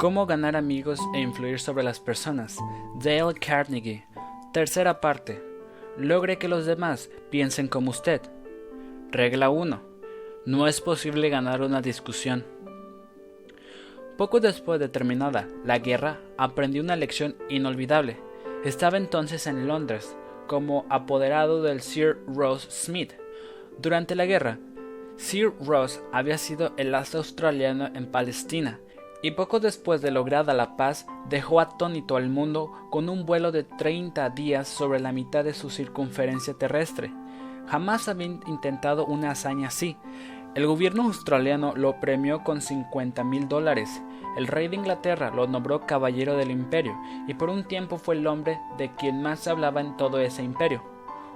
Cómo ganar amigos e influir sobre las personas. Dale Carnegie. Tercera parte. Logre que los demás piensen como usted. Regla 1. No es posible ganar una discusión. Poco después de terminada la guerra, aprendí una lección inolvidable. Estaba entonces en Londres, como apoderado del Sir Ross Smith. Durante la guerra, Sir Ross había sido el as australiano en Palestina y poco después de lograda la paz dejó atónito al mundo con un vuelo de 30 días sobre la mitad de su circunferencia terrestre. Jamás había intentado una hazaña así. El gobierno australiano lo premió con 50 mil dólares. El rey de Inglaterra lo nombró caballero del imperio y por un tiempo fue el hombre de quien más se hablaba en todo ese imperio.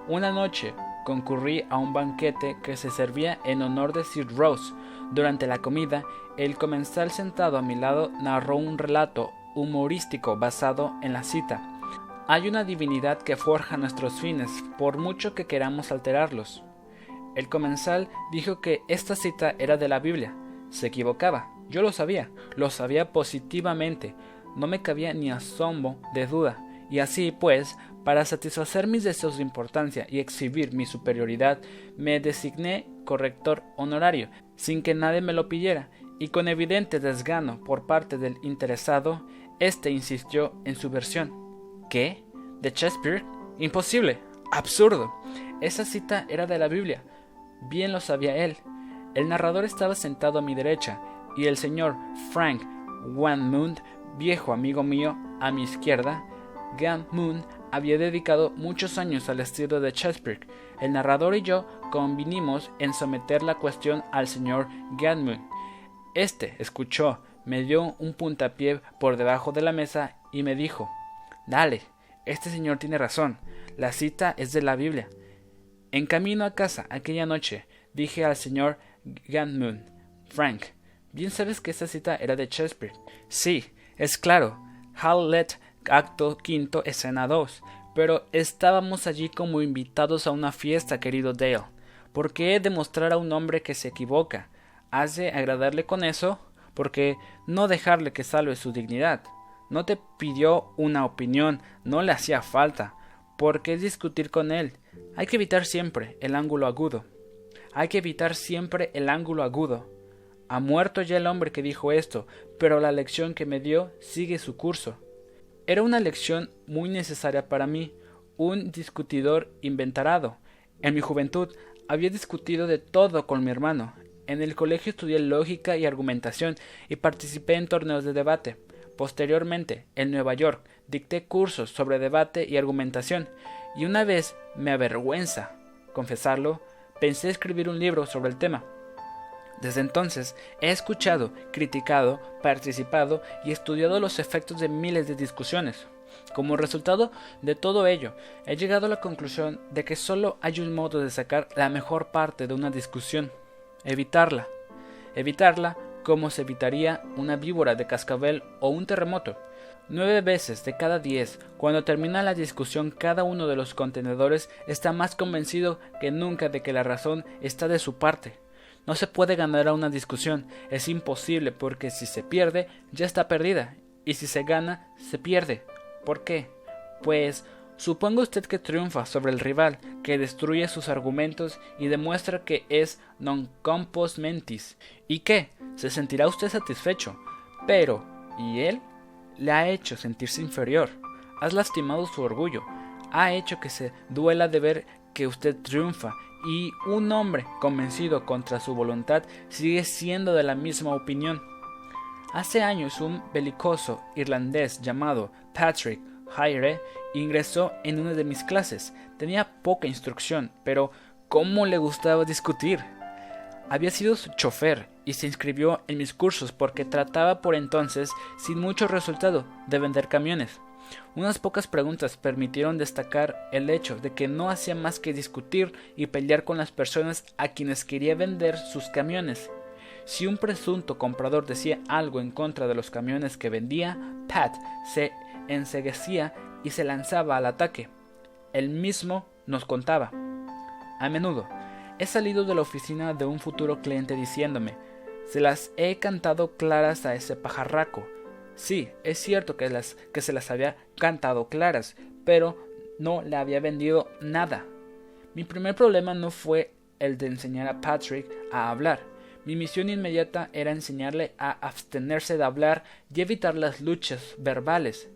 Una noche concurrí a un banquete que se servía en honor de Sir Rose. Durante la comida, el comensal sentado a mi lado narró un relato humorístico basado en la cita. Hay una divinidad que forja nuestros fines, por mucho que queramos alterarlos. El comensal dijo que esta cita era de la Biblia. Se equivocaba. Yo lo sabía, lo sabía positivamente. No me cabía ni asombro de duda. Y así pues, para satisfacer mis deseos de importancia y exhibir mi superioridad, me designé corrector honorario, sin que nadie me lo pidiera, y con evidente desgano por parte del interesado, éste insistió en su versión. ¿Qué? ¿De Shakespeare? Imposible. Absurdo. Esa cita era de la Biblia. Bien lo sabía él. El narrador estaba sentado a mi derecha, y el señor Frank Wanmund, viejo amigo mío, a mi izquierda. Ganmund había dedicado muchos años al estilo de Shakespeare. El narrador y yo convinimos en someter la cuestión al señor Ganmund. Este escuchó, me dio un puntapié por debajo de la mesa y me dijo Dale, este señor tiene razón, la cita es de la Biblia. En camino a casa aquella noche dije al señor Ganmund Frank, bien sabes que esta cita era de Shakespeare. Sí, es claro, Hamlet acto quinto, escena 2. Pero estábamos allí como invitados a una fiesta, querido Dale. ¿Por qué demostrar a un hombre que se equivoca? ¿Has de agradarle con eso? Porque no dejarle que salve su dignidad. No te pidió una opinión, no le hacía falta. ¿Por qué discutir con él? Hay que evitar siempre el ángulo agudo. Hay que evitar siempre el ángulo agudo. Ha muerto ya el hombre que dijo esto, pero la lección que me dio sigue su curso. Era una lección muy necesaria para mí, un discutidor inventarado. En mi juventud había discutido de todo con mi hermano. En el colegio estudié lógica y argumentación y participé en torneos de debate. Posteriormente, en Nueva York, dicté cursos sobre debate y argumentación, y una vez me avergüenza confesarlo, pensé escribir un libro sobre el tema. Desde entonces he escuchado, criticado, participado y estudiado los efectos de miles de discusiones. Como resultado de todo ello, he llegado a la conclusión de que solo hay un modo de sacar la mejor parte de una discusión, evitarla. Evitarla como se evitaría una víbora de cascabel o un terremoto. Nueve veces de cada diez, cuando termina la discusión, cada uno de los contenedores está más convencido que nunca de que la razón está de su parte. No se puede ganar a una discusión, es imposible porque si se pierde, ya está perdida, y si se gana, se pierde. ¿Por qué? Pues suponga usted que triunfa sobre el rival, que destruye sus argumentos y demuestra que es non compos mentis. ¿Y qué? Se sentirá usted satisfecho. Pero, ¿y él? Le ha hecho sentirse inferior. Has lastimado su orgullo. Ha hecho que se duela de ver que usted triunfa y un hombre convencido contra su voluntad sigue siendo de la misma opinión. Hace años un belicoso irlandés llamado Patrick Hyre ingresó en una de mis clases. Tenía poca instrucción, pero cómo le gustaba discutir. Había sido su chofer y se inscribió en mis cursos porque trataba por entonces, sin mucho resultado, de vender camiones. Unas pocas preguntas permitieron destacar el hecho de que no hacía más que discutir y pelear con las personas a quienes quería vender sus camiones. Si un presunto comprador decía algo en contra de los camiones que vendía, Pat se enseguecía y se lanzaba al ataque. Él mismo nos contaba. A menudo he salido de la oficina de un futuro cliente diciéndome, se las he cantado claras a ese pajarraco, Sí, es cierto que, se las había cantado claras, pero no le había vendido nada. Mi primer problema no fue el de enseñar a Patrick a hablar. Mi misión inmediata era enseñarle a abstenerse de hablar y evitar las luchas verbales.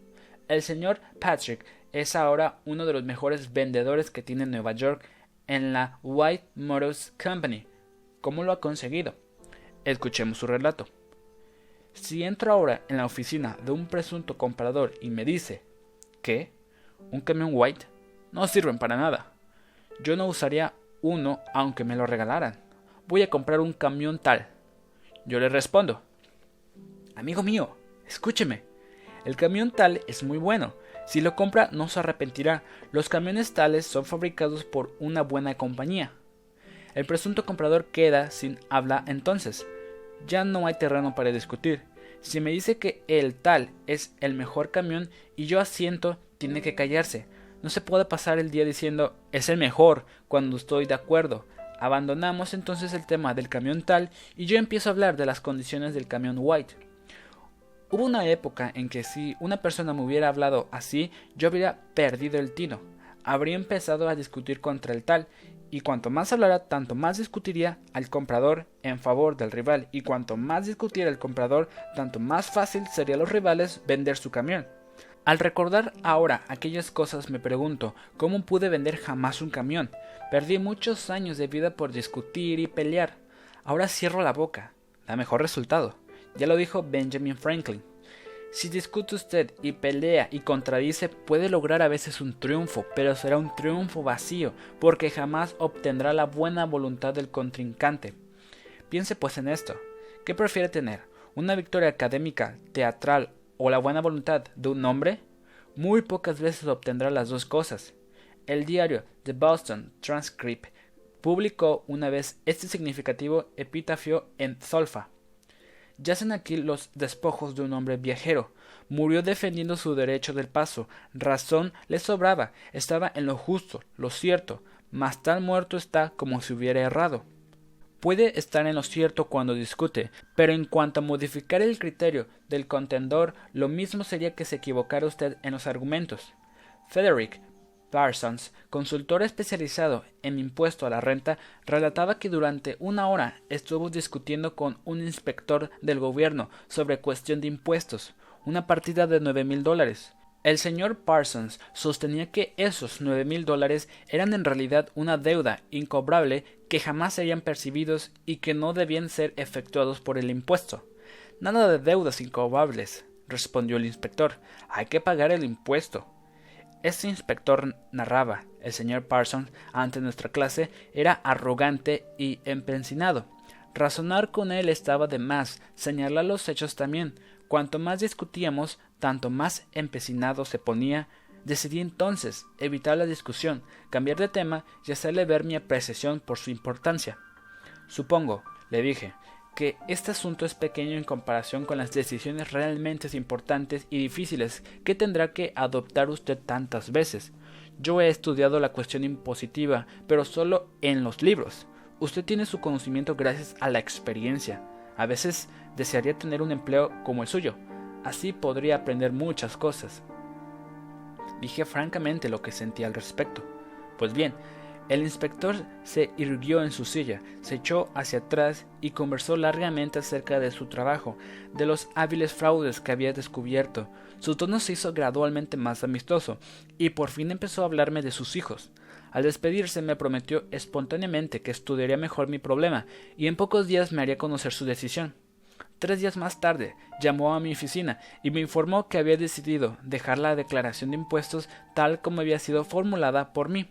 El señor Patrick es ahora uno de los mejores vendedores que tiene Nueva York en la White Motors Company. ¿Cómo lo ha conseguido? Escuchemos su relato. Si entro ahora en la oficina de un presunto comprador y me dice que un camión White no sirven para nada, yo no usaría uno aunque me lo regalaran. Voy a comprar un camión tal. Yo le respondo, amigo mío, escúcheme, el camión tal es muy bueno. Si lo compra no se arrepentirá. Los camiones tales son fabricados por una buena compañía. El presunto comprador queda sin habla entonces. Ya no hay terreno para discutir. Si me dice que el tal es el mejor camión y yo asiento, tiene que callarse. No se puede pasar el día diciendo es el mejor cuando estoy de acuerdo. Abandonamos entonces el tema del camión tal y yo empiezo a hablar de las condiciones del camión white. Hubo una época en que si una persona me hubiera hablado así, yo habría perdido el tino. Habría empezado a discutir contra el tal, y cuanto más hablara, tanto más discutiría al comprador en favor del rival, y cuanto más discutiera el comprador, tanto más fácil sería a los rivales vender su camión. Al recordar ahora aquellas cosas me pregunto cómo pude vender jamás un camión. Perdí muchos años de vida por discutir y pelear. Ahora cierro la boca. Da mejor resultado. Ya lo dijo Benjamin Franklin. Si discute usted y pelea y contradice, puede lograr a veces un triunfo, pero será un triunfo vacío, porque jamás obtendrá la buena voluntad del contrincante. Piense pues en esto. ¿Qué prefiere tener? ¿Una victoria académica, teatral o la buena voluntad de un hombre? Muy pocas veces obtendrá las dos cosas. El diario The Boston Transcript publicó una vez este significativo epitafio en Zolfa. Yacen aquí los despojos de un hombre viajero. Murió defendiendo su derecho del paso. Razón le sobraba. Estaba en lo justo, lo cierto. Mas tal muerto está como si hubiera errado. Puede estar en lo cierto cuando discute, pero en cuanto a modificar el criterio del contendor, lo mismo sería que se equivocara usted en los argumentos. Frederick Parsons, consultor especializado en impuesto a la renta, relataba que durante una hora estuvo discutiendo con un inspector del gobierno sobre cuestión de impuestos, una partida de nueve mil dólares. El señor Parsons sostenía que esos nueve mil dólares eran en realidad una deuda incobrable que jamás serían percibidos y que no debían ser efectuados por el impuesto. Nada de deudas incobrables, respondió el inspector. Hay que pagar el impuesto. Este inspector narraba, el señor Parsons, ante nuestra clase, era arrogante y empecinado. Razonar con él estaba de más, señalar los hechos también. Cuanto más discutíamos, tanto más empecinado se ponía. Decidí entonces evitar la discusión, cambiar de tema y hacerle ver mi apreciación por su importancia. Supongo, le dije, que este asunto es pequeño en comparación con las decisiones realmente importantes y difíciles que tendrá que adoptar usted tantas veces. Yo he estudiado la cuestión impositiva, pero solo en los libros. Usted tiene su conocimiento gracias a la experiencia. A veces desearía tener un empleo como el suyo. Así podría aprender muchas cosas. Dije francamente lo que sentía al respecto. Pues bien, el inspector se irguió en su silla, se echó hacia atrás y conversó largamente acerca de su trabajo, de los hábiles fraudes que había descubierto. Su tono se hizo gradualmente más amistoso, y por fin empezó a hablarme de sus hijos. Al despedirse me prometió espontáneamente que estudiaría mejor mi problema, y en pocos días me haría conocer su decisión. Tres días más tarde llamó a mi oficina y me informó que había decidido dejar la declaración de impuestos tal como había sido formulada por mí.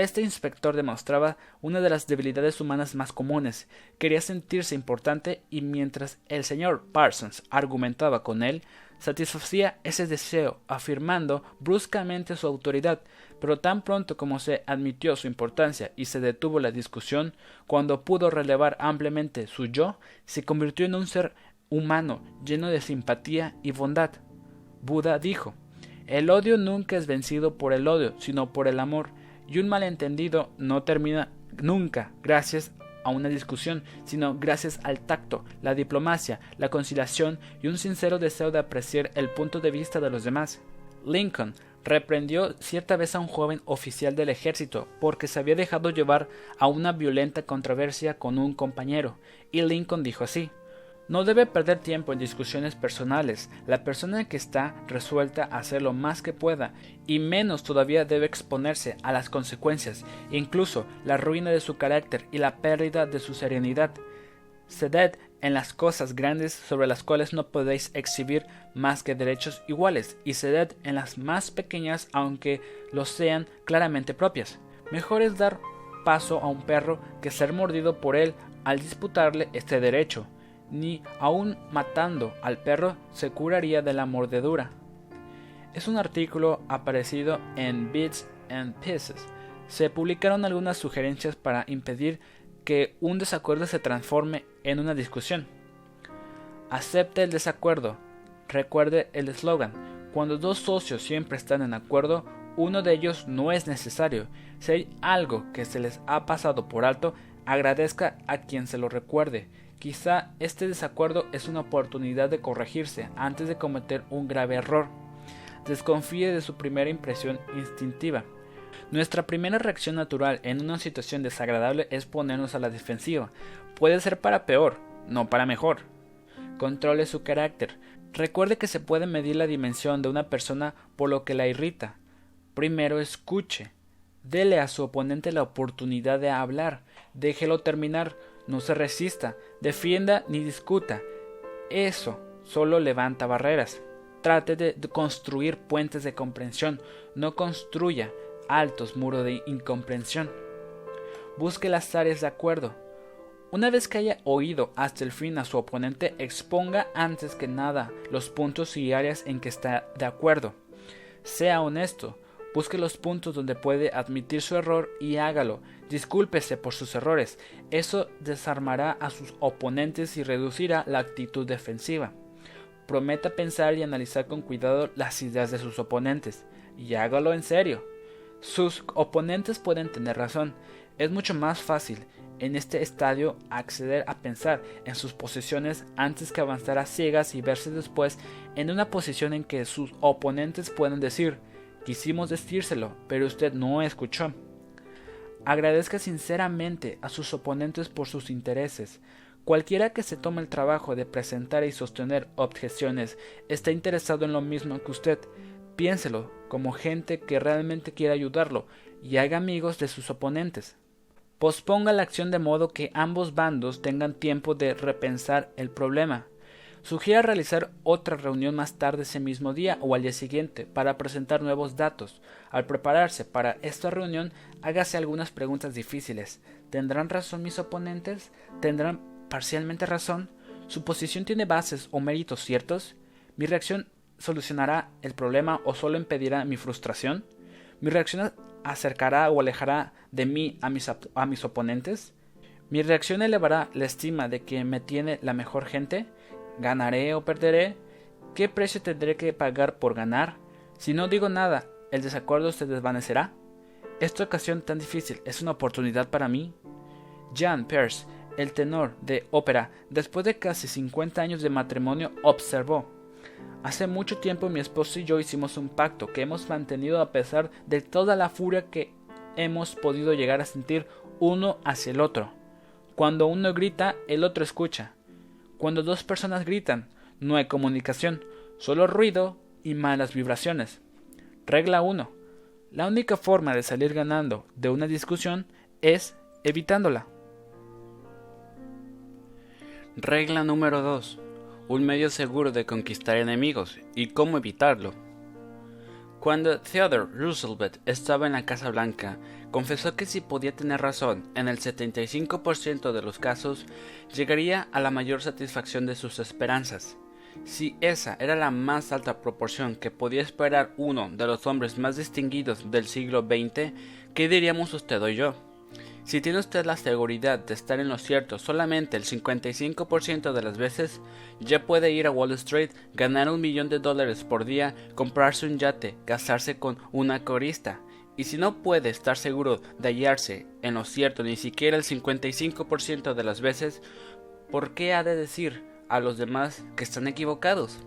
Este inspector demostraba una de las debilidades humanas más comunes. Quería sentirse importante y mientras el señor Parsons argumentaba con él, satisfacía ese deseo, afirmando bruscamente su autoridad, pero tan pronto como se admitió su importancia y se detuvo la discusión, cuando pudo relevar ampliamente su yo, se convirtió en un ser humano lleno de simpatía y bondad. Buda dijo El odio nunca es vencido por el odio, sino por el amor y un malentendido no termina nunca gracias a una discusión, sino gracias al tacto, la diplomacia, la conciliación y un sincero deseo de apreciar el punto de vista de los demás. Lincoln reprendió cierta vez a un joven oficial del ejército porque se había dejado llevar a una violenta controversia con un compañero, y Lincoln dijo así no debe perder tiempo en discusiones personales. La persona que está resuelta a hacer lo más que pueda, y menos todavía debe exponerse a las consecuencias, incluso la ruina de su carácter y la pérdida de su serenidad. Ceded en las cosas grandes sobre las cuales no podéis exhibir más que derechos iguales, y ceded en las más pequeñas aunque lo sean claramente propias. Mejor es dar paso a un perro que ser mordido por él al disputarle este derecho ni aun matando al perro se curaría de la mordedura. Es un artículo aparecido en Bits and Pieces. Se publicaron algunas sugerencias para impedir que un desacuerdo se transforme en una discusión. Acepte el desacuerdo. Recuerde el eslogan. Cuando dos socios siempre están en acuerdo, uno de ellos no es necesario. Si hay algo que se les ha pasado por alto, agradezca a quien se lo recuerde Quizá este desacuerdo es una oportunidad de corregirse antes de cometer un grave error. Desconfíe de su primera impresión instintiva. Nuestra primera reacción natural en una situación desagradable es ponernos a la defensiva. Puede ser para peor, no para mejor. Controle su carácter. Recuerde que se puede medir la dimensión de una persona por lo que la irrita. Primero escuche. Dele a su oponente la oportunidad de hablar. Déjelo terminar no se resista, defienda ni discuta. Eso solo levanta barreras. Trate de construir puentes de comprensión, no construya altos muros de incomprensión. Busque las áreas de acuerdo. Una vez que haya oído hasta el fin a su oponente, exponga antes que nada los puntos y áreas en que está de acuerdo. Sea honesto, Busque los puntos donde puede admitir su error y hágalo. Discúlpese por sus errores. Eso desarmará a sus oponentes y reducirá la actitud defensiva. Prometa pensar y analizar con cuidado las ideas de sus oponentes. Y hágalo en serio. Sus oponentes pueden tener razón. Es mucho más fácil en este estadio acceder a pensar en sus posiciones antes que avanzar a ciegas y verse después en una posición en que sus oponentes pueden decir Quisimos decírselo, pero usted no escuchó. Agradezca sinceramente a sus oponentes por sus intereses. Cualquiera que se tome el trabajo de presentar y sostener objeciones está interesado en lo mismo que usted. Piénselo como gente que realmente quiere ayudarlo y haga amigos de sus oponentes. Posponga la acción de modo que ambos bandos tengan tiempo de repensar el problema. Sugiere realizar otra reunión más tarde ese mismo día o al día siguiente para presentar nuevos datos. Al prepararse para esta reunión, hágase algunas preguntas difíciles. ¿Tendrán razón mis oponentes? ¿Tendrán parcialmente razón? ¿Su posición tiene bases o méritos ciertos? ¿Mi reacción solucionará el problema o solo impedirá mi frustración? ¿Mi reacción acercará o alejará de mí a mis oponentes? ¿Mi reacción elevará la estima de que me tiene la mejor gente? ¿Ganaré o perderé? ¿Qué precio tendré que pagar por ganar? Si no digo nada, ¿el desacuerdo se desvanecerá? Esta ocasión tan difícil es una oportunidad para mí. Jan Peirce, el tenor de ópera, después de casi 50 años de matrimonio, observó Hace mucho tiempo mi esposo y yo hicimos un pacto que hemos mantenido a pesar de toda la furia que hemos podido llegar a sentir uno hacia el otro. Cuando uno grita, el otro escucha. Cuando dos personas gritan, no hay comunicación, solo ruido y malas vibraciones. Regla 1. La única forma de salir ganando de una discusión es evitándola. Regla número 2. Un medio seguro de conquistar enemigos y cómo evitarlo. Cuando Theodore Roosevelt estaba en la Casa Blanca, confesó que si podía tener razón en el 75% de los casos, llegaría a la mayor satisfacción de sus esperanzas. Si esa era la más alta proporción que podía esperar uno de los hombres más distinguidos del siglo XX, ¿qué diríamos usted o yo? Si tiene usted la seguridad de estar en lo cierto solamente el 55% de las veces, ya puede ir a Wall Street, ganar un millón de dólares por día, comprarse un yate, casarse con una corista Y si no puede estar seguro de hallarse en lo cierto ni siquiera el 55% de las veces, ¿por qué ha de decir a los demás que están equivocados?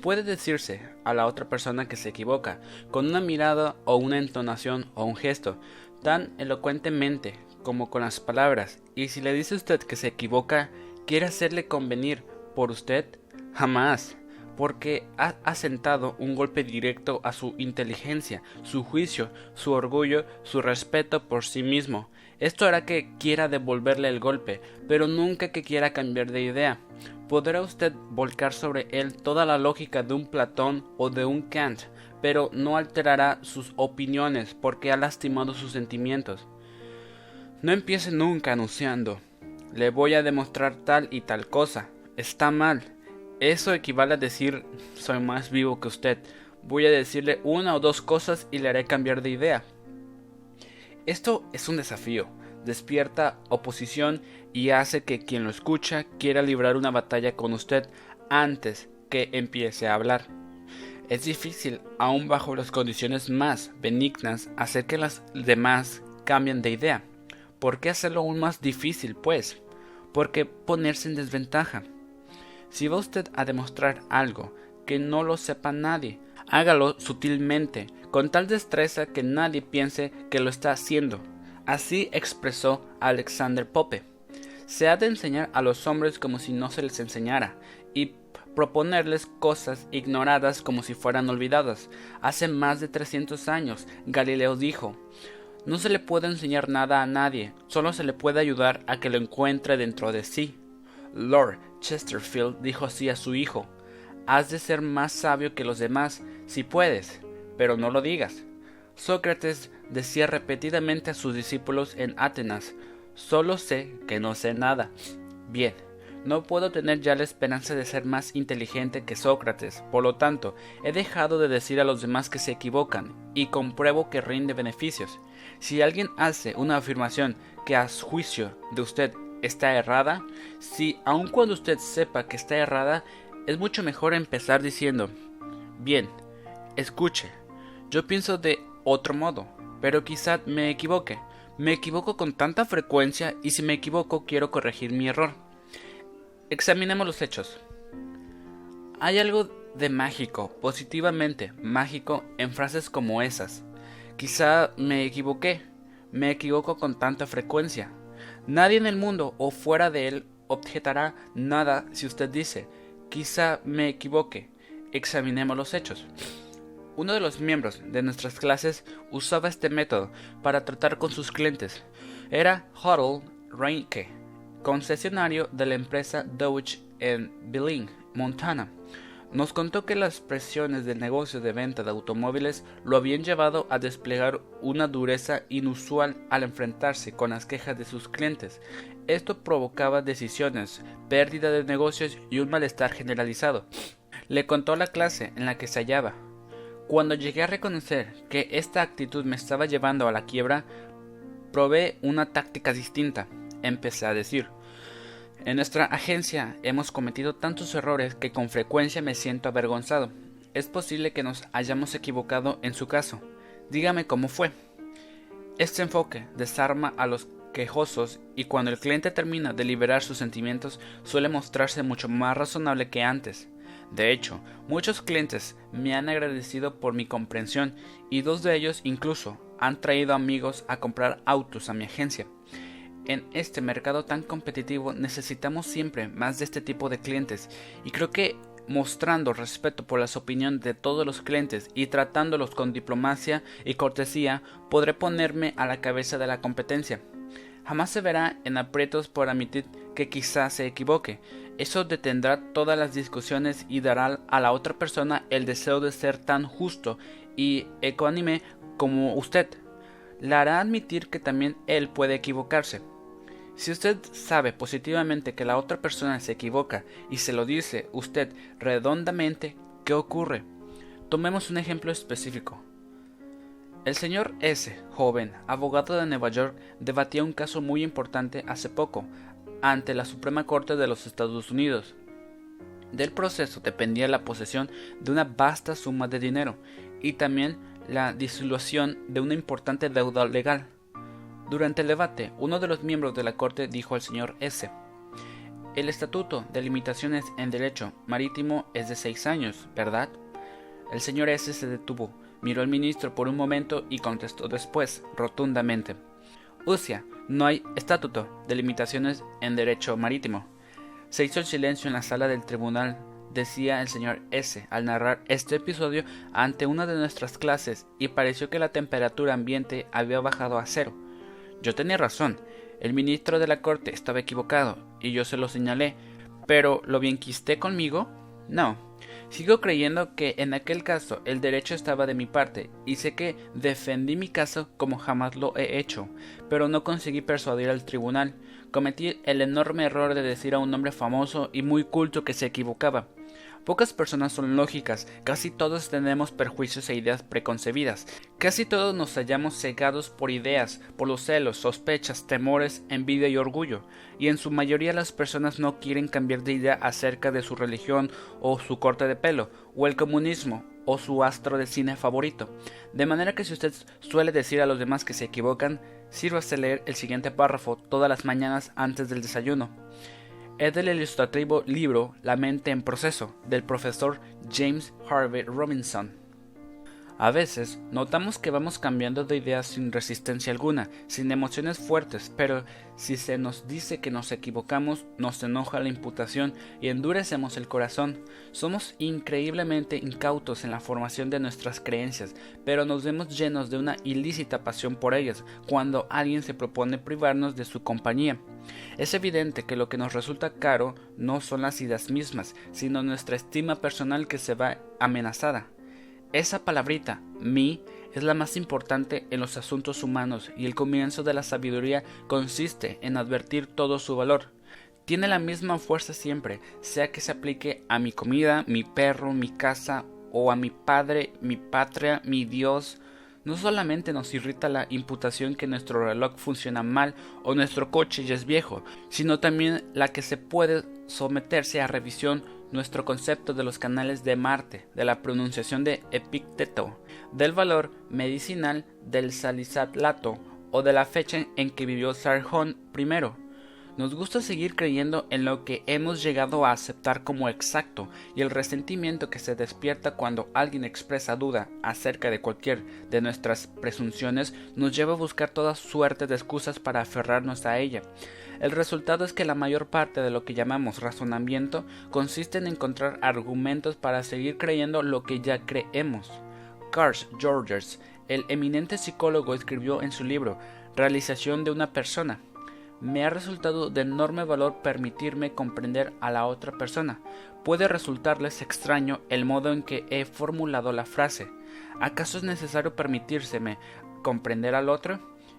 Puede decirse a la otra persona que se equivoca con una mirada o una entonación o un gesto tan elocuentemente como con las palabras, y si le dice usted que se equivoca, quiere hacerle convenir por usted, jamás, porque ha asentado un golpe directo a su inteligencia, su juicio, su orgullo, su respeto por sí mismo. Esto hará que quiera devolverle el golpe, pero nunca que quiera cambiar de idea. Podrá usted volcar sobre él toda la lógica de un Platón o de un Kant, pero no alterará sus opiniones porque ha lastimado sus sentimientos. No empiece nunca anunciando. Le voy a demostrar tal y tal cosa. Está mal. Eso equivale a decir soy más vivo que usted. Voy a decirle una o dos cosas y le haré cambiar de idea. Esto es un desafío. Despierta oposición y hace que quien lo escucha quiera librar una batalla con usted antes que empiece a hablar. Es difícil, aun bajo las condiciones más benignas, hacer que las demás cambien de idea. ¿Por qué hacerlo aún más difícil, pues? ¿Por qué ponerse en desventaja? Si va usted a demostrar algo que no lo sepa nadie, hágalo sutilmente, con tal destreza que nadie piense que lo está haciendo. Así expresó Alexander Pope. Se ha de enseñar a los hombres como si no se les enseñara, y proponerles cosas ignoradas como si fueran olvidadas. Hace más de 300 años, Galileo dijo, no se le puede enseñar nada a nadie, solo se le puede ayudar a que lo encuentre dentro de sí. Lord Chesterfield dijo así a su hijo, Has de ser más sabio que los demás, si puedes, pero no lo digas. Sócrates decía repetidamente a sus discípulos en Atenas, Solo sé que no sé nada. Bien, no puedo tener ya la esperanza de ser más inteligente que Sócrates, por lo tanto, he dejado de decir a los demás que se equivocan, y compruebo que rinde beneficios. Si alguien hace una afirmación que a juicio de usted está errada, si aun cuando usted sepa que está errada, es mucho mejor empezar diciendo, bien, escuche, yo pienso de otro modo, pero quizá me equivoque. Me equivoco con tanta frecuencia y si me equivoco quiero corregir mi error. Examinemos los hechos. Hay algo de mágico, positivamente mágico, en frases como esas. Quizá me equivoqué, me equivoco con tanta frecuencia. Nadie en el mundo o fuera de él objetará nada si usted dice, quizá me equivoque. Examinemos los hechos. Uno de los miembros de nuestras clases usaba este método para tratar con sus clientes. Era Huddle Reinke concesionario de la empresa Dodge en Billings, Montana. Nos contó que las presiones del negocio de venta de automóviles lo habían llevado a desplegar una dureza inusual al enfrentarse con las quejas de sus clientes. Esto provocaba decisiones, pérdida de negocios y un malestar generalizado. Le contó la clase en la que se hallaba. Cuando llegué a reconocer que esta actitud me estaba llevando a la quiebra, probé una táctica distinta empecé a decir. En nuestra agencia hemos cometido tantos errores que con frecuencia me siento avergonzado. Es posible que nos hayamos equivocado en su caso. Dígame cómo fue. Este enfoque desarma a los quejosos y cuando el cliente termina de liberar sus sentimientos suele mostrarse mucho más razonable que antes. De hecho, muchos clientes me han agradecido por mi comprensión y dos de ellos incluso han traído amigos a comprar autos a mi agencia. En este mercado tan competitivo necesitamos siempre más de este tipo de clientes y creo que mostrando respeto por las opiniones de todos los clientes y tratándolos con diplomacia y cortesía podré ponerme a la cabeza de la competencia. Jamás se verá en aprietos por admitir que quizá se equivoque. Eso detendrá todas las discusiones y dará a la otra persona el deseo de ser tan justo y ecuánime como usted. La hará admitir que también él puede equivocarse. Si usted sabe positivamente que la otra persona se equivoca y se lo dice usted redondamente, ¿qué ocurre? Tomemos un ejemplo específico. El señor S., joven, abogado de Nueva York, debatía un caso muy importante hace poco ante la Suprema Corte de los Estados Unidos. Del proceso dependía la posesión de una vasta suma de dinero y también la disolución de una importante deuda legal. Durante el debate, uno de los miembros de la Corte dijo al señor S. El Estatuto de Limitaciones en Derecho Marítimo es de seis años, ¿verdad? El señor S se detuvo, miró al ministro por un momento y contestó después, rotundamente. Usia, no hay estatuto de limitaciones en derecho marítimo. Se hizo el silencio en la sala del tribunal, decía el señor S. al narrar este episodio ante una de nuestras clases y pareció que la temperatura ambiente había bajado a cero. Yo tenía razón, el ministro de la corte estaba equivocado y yo se lo señalé, pero ¿lo bienquisté conmigo? No, Sigo creyendo que en aquel caso el derecho estaba de mi parte y sé que defendí mi caso como jamás lo he hecho, pero no conseguí persuadir al tribunal. Cometí el enorme error de decir a un hombre famoso y muy culto que se equivocaba. Pocas personas son lógicas, casi todos tenemos perjuicios e ideas preconcebidas, casi todos nos hallamos cegados por ideas, por los celos, sospechas, temores, envidia y orgullo, y en su mayoría las personas no quieren cambiar de idea acerca de su religión o su corte de pelo, o el comunismo, o su astro de cine favorito. De manera que si usted suele decir a los demás que se equivocan, sírvase leer el siguiente párrafo todas las mañanas antes del desayuno es del ilustrativo libro La mente en proceso del profesor James Harvey Robinson. A veces notamos que vamos cambiando de ideas sin resistencia alguna, sin emociones fuertes, pero si se nos dice que nos equivocamos, nos enoja la imputación y endurecemos el corazón. Somos increíblemente incautos en la formación de nuestras creencias, pero nos vemos llenos de una ilícita pasión por ellas cuando alguien se propone privarnos de su compañía. Es evidente que lo que nos resulta caro no son las ideas mismas, sino nuestra estima personal que se va amenazada. Esa palabrita, mi, es la más importante en los asuntos humanos y el comienzo de la sabiduría consiste en advertir todo su valor. Tiene la misma fuerza siempre, sea que se aplique a mi comida, mi perro, mi casa, o a mi padre, mi patria, mi Dios. No solamente nos irrita la imputación que nuestro reloj funciona mal o nuestro coche ya es viejo, sino también la que se puede someterse a revisión nuestro concepto de los canales de Marte, de la pronunciación de Epicteto, del valor medicinal del salicylato o de la fecha en que vivió Sargon I. Nos gusta seguir creyendo en lo que hemos llegado a aceptar como exacto y el resentimiento que se despierta cuando alguien expresa duda acerca de cualquier de nuestras presunciones nos lleva a buscar toda suerte de excusas para aferrarnos a ella. El resultado es que la mayor parte de lo que llamamos razonamiento consiste en encontrar argumentos para seguir creyendo lo que ya creemos. Carl Georges, el eminente psicólogo, escribió en su libro Realización de una persona. Me ha resultado de enorme valor permitirme comprender a la otra persona. Puede resultarles extraño el modo en que he formulado la frase. ¿Acaso es necesario permitírseme comprender al otro?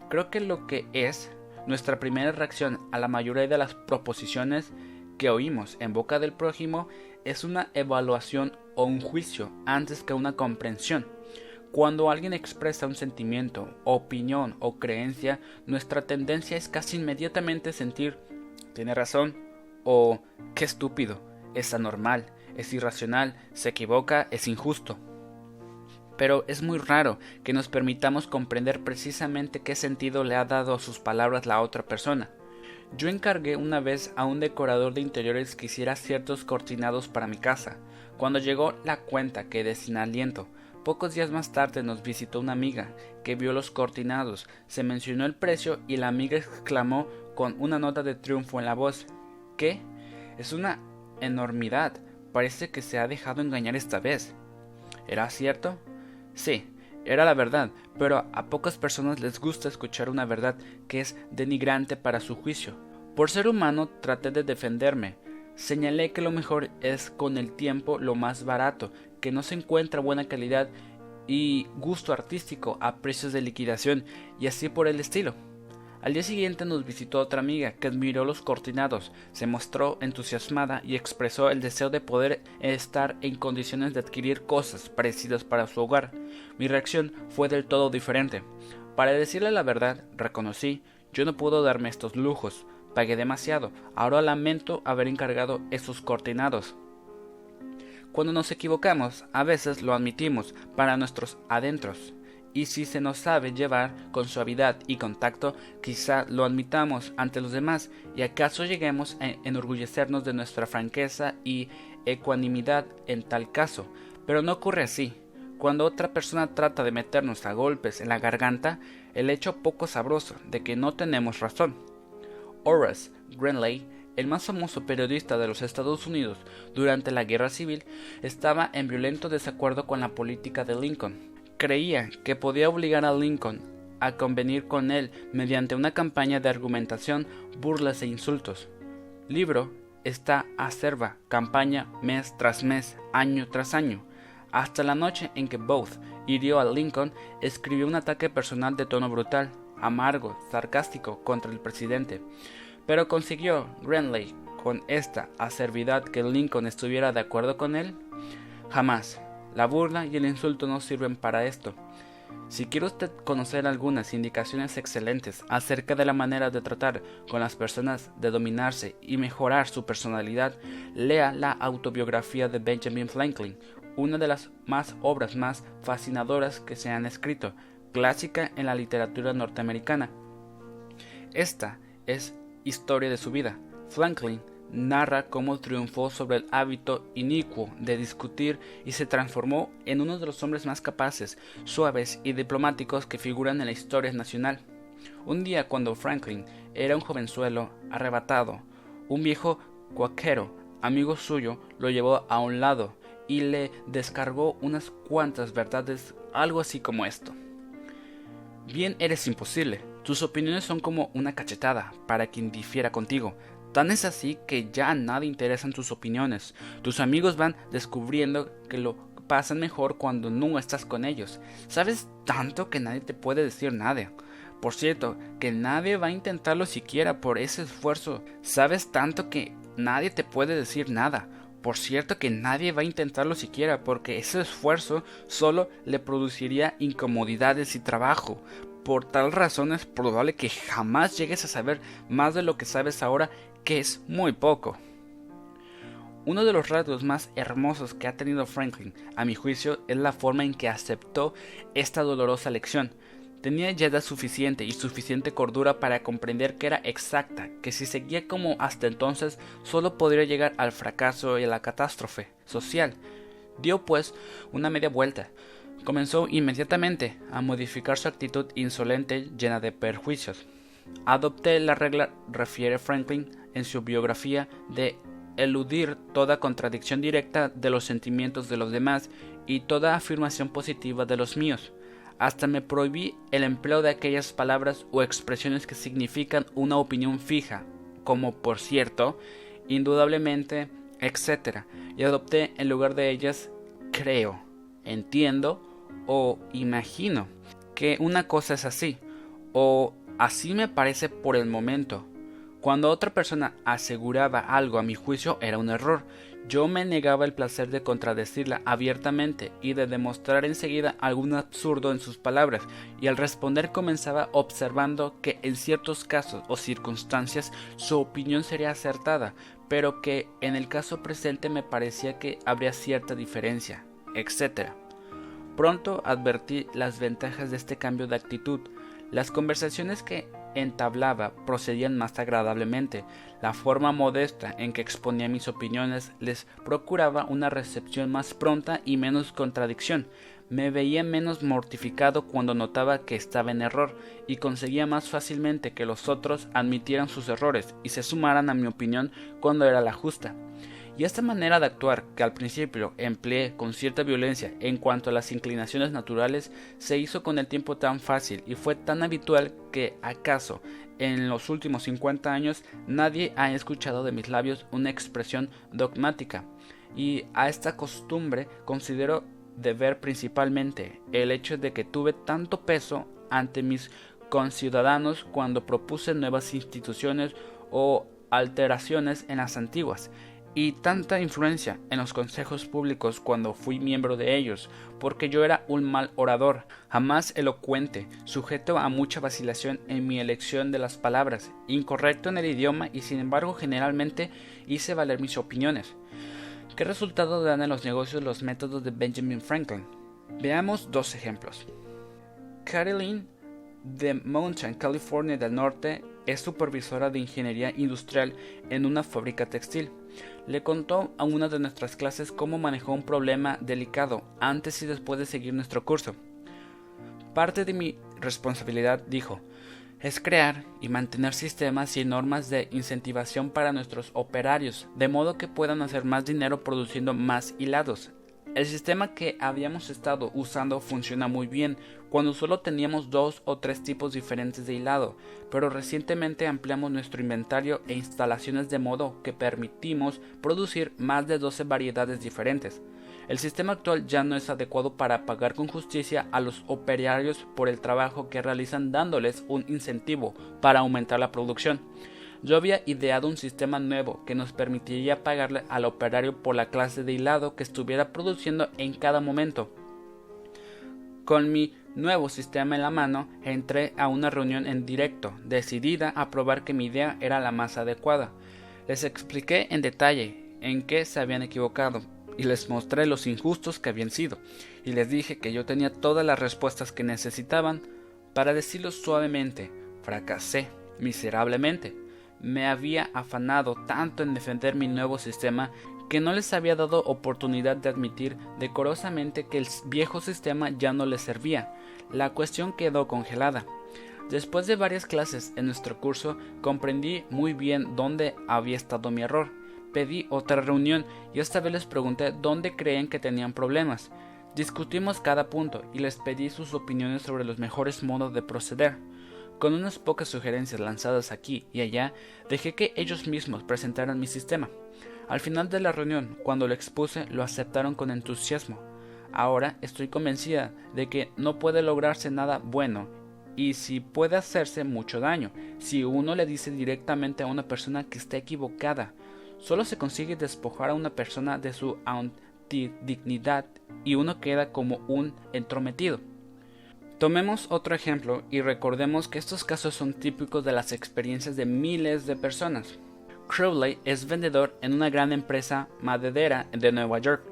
Creo que lo que es nuestra primera reacción a la mayoría de las proposiciones que oímos en boca del prójimo es una evaluación o un juicio antes que una comprensión. Cuando alguien expresa un sentimiento, opinión o creencia, nuestra tendencia es casi inmediatamente sentir tiene razón o qué estúpido, es anormal, es irracional, se equivoca, es injusto pero es muy raro que nos permitamos comprender precisamente qué sentido le ha dado a sus palabras la otra persona. Yo encargué una vez a un decorador de interiores que hiciera ciertos cortinados para mi casa. Cuando llegó la cuenta quedé sin aliento. Pocos días más tarde nos visitó una amiga que vio los cortinados, se mencionó el precio y la amiga exclamó con una nota de triunfo en la voz ¿Qué? Es una enormidad. Parece que se ha dejado engañar esta vez. ¿Era cierto? Sí, era la verdad, pero a pocas personas les gusta escuchar una verdad que es denigrante para su juicio. Por ser humano traté de defenderme. Señalé que lo mejor es con el tiempo lo más barato, que no se encuentra buena calidad y gusto artístico a precios de liquidación y así por el estilo. Al día siguiente nos visitó otra amiga que admiró los cortinados, se mostró entusiasmada y expresó el deseo de poder estar en condiciones de adquirir cosas parecidas para su hogar. Mi reacción fue del todo diferente. Para decirle la verdad, reconocí, yo no puedo darme estos lujos, pagué demasiado, ahora lamento haber encargado esos cortinados. Cuando nos equivocamos, a veces lo admitimos para nuestros adentros. Y si se nos sabe llevar con suavidad y contacto, quizá lo admitamos ante los demás y acaso lleguemos a enorgullecernos de nuestra franqueza y ecuanimidad en tal caso. Pero no ocurre así. Cuando otra persona trata de meternos a golpes en la garganta, el hecho poco sabroso de que no tenemos razón. Horace Grenley, el más famoso periodista de los Estados Unidos durante la Guerra Civil, estaba en violento desacuerdo con la política de Lincoln. Creía que podía obligar a Lincoln a convenir con él mediante una campaña de argumentación, burlas e insultos. Libro está acerba, campaña mes tras mes, año tras año, hasta la noche en que Booth hirió a Lincoln, escribió un ataque personal de tono brutal, amargo, sarcástico contra el presidente. Pero consiguió Grenley con esta acervidad que Lincoln estuviera de acuerdo con él? Jamás. La burla y el insulto no sirven para esto. Si quiere usted conocer algunas indicaciones excelentes acerca de la manera de tratar con las personas, de dominarse y mejorar su personalidad, lea la autobiografía de Benjamin Franklin, una de las más obras más fascinadoras que se han escrito, clásica en la literatura norteamericana. Esta es historia de su vida. Franklin narra cómo triunfó sobre el hábito inicuo de discutir y se transformó en uno de los hombres más capaces, suaves y diplomáticos que figuran en la historia nacional. Un día cuando Franklin era un jovenzuelo arrebatado, un viejo cuaquero, amigo suyo, lo llevó a un lado y le descargó unas cuantas verdades, algo así como esto. Bien eres imposible, tus opiniones son como una cachetada para quien difiera contigo, Tan es así que ya a nadie interesan tus opiniones. Tus amigos van descubriendo que lo pasan mejor cuando no estás con ellos. Sabes tanto que nadie te puede decir nada. Por cierto, que nadie va a intentarlo siquiera por ese esfuerzo. Sabes tanto que nadie te puede decir nada. Por cierto que nadie va a intentarlo siquiera porque ese esfuerzo solo le produciría incomodidades y trabajo. Por tal razón es probable que jamás llegues a saber más de lo que sabes ahora que es muy poco. Uno de los rasgos más hermosos que ha tenido Franklin, a mi juicio, es la forma en que aceptó esta dolorosa lección. Tenía ya edad suficiente y suficiente cordura para comprender que era exacta, que si seguía como hasta entonces solo podría llegar al fracaso y a la catástrofe social. Dio pues una media vuelta. Comenzó inmediatamente a modificar su actitud insolente llena de perjuicios. Adopté la regla, refiere Franklin, en su biografía de eludir toda contradicción directa de los sentimientos de los demás y toda afirmación positiva de los míos. Hasta me prohibí el empleo de aquellas palabras o expresiones que significan una opinión fija, como por cierto, indudablemente, etc. Y adopté en lugar de ellas creo, entiendo o imagino que una cosa es así, o así me parece por el momento, cuando otra persona aseguraba algo a mi juicio era un error, yo me negaba el placer de contradecirla abiertamente y de demostrar enseguida algún absurdo en sus palabras, y al responder comenzaba observando que en ciertos casos o circunstancias su opinión sería acertada, pero que en el caso presente me parecía que habría cierta diferencia, etc. Pronto advertí las ventajas de este cambio de actitud. Las conversaciones que entablaba procedían más agradablemente. La forma modesta en que exponía mis opiniones les procuraba una recepción más pronta y menos contradicción. Me veía menos mortificado cuando notaba que estaba en error y conseguía más fácilmente que los otros admitieran sus errores y se sumaran a mi opinión cuando era la justa. Y esta manera de actuar, que al principio empleé con cierta violencia en cuanto a las inclinaciones naturales, se hizo con el tiempo tan fácil y fue tan habitual que, acaso, en los últimos 50 años nadie ha escuchado de mis labios una expresión dogmática. Y a esta costumbre considero deber principalmente el hecho de que tuve tanto peso ante mis conciudadanos cuando propuse nuevas instituciones o alteraciones en las antiguas, y tanta influencia en los consejos públicos cuando fui miembro de ellos, porque yo era un mal orador, jamás elocuente, sujeto a mucha vacilación en mi elección de las palabras, incorrecto en el idioma y sin embargo generalmente hice valer mis opiniones. ¿Qué resultado dan en los negocios los métodos de Benjamin Franklin? Veamos dos ejemplos. Caroline de Mountain, California del Norte, es supervisora de ingeniería industrial en una fábrica textil. Le contó a una de nuestras clases cómo manejó un problema delicado antes y después de seguir nuestro curso. Parte de mi responsabilidad, dijo, es crear y mantener sistemas y normas de incentivación para nuestros operarios, de modo que puedan hacer más dinero produciendo más hilados. El sistema que habíamos estado usando funciona muy bien cuando solo teníamos dos o tres tipos diferentes de hilado, pero recientemente ampliamos nuestro inventario e instalaciones de modo que permitimos producir más de 12 variedades diferentes. El sistema actual ya no es adecuado para pagar con justicia a los operarios por el trabajo que realizan dándoles un incentivo para aumentar la producción. Yo había ideado un sistema nuevo que nos permitiría pagarle al operario por la clase de hilado que estuviera produciendo en cada momento. Con mi nuevo sistema en la mano, entré a una reunión en directo, decidida a probar que mi idea era la más adecuada. Les expliqué en detalle en qué se habían equivocado y les mostré los injustos que habían sido, y les dije que yo tenía todas las respuestas que necesitaban. Para decirlo suavemente, fracasé miserablemente me había afanado tanto en defender mi nuevo sistema que no les había dado oportunidad de admitir decorosamente que el viejo sistema ya no les servía. La cuestión quedó congelada. Después de varias clases en nuestro curso comprendí muy bien dónde había estado mi error. Pedí otra reunión y esta vez les pregunté dónde creían que tenían problemas. Discutimos cada punto y les pedí sus opiniones sobre los mejores modos de proceder. Con unas pocas sugerencias lanzadas aquí y allá, dejé que ellos mismos presentaran mi sistema. Al final de la reunión, cuando lo expuse, lo aceptaron con entusiasmo. Ahora estoy convencida de que no puede lograrse nada bueno y si puede hacerse mucho daño si uno le dice directamente a una persona que está equivocada. Solo se consigue despojar a una persona de su dignidad y uno queda como un entrometido. Tomemos otro ejemplo y recordemos que estos casos son típicos de las experiencias de miles de personas. Crowley es vendedor en una gran empresa maderera de Nueva York.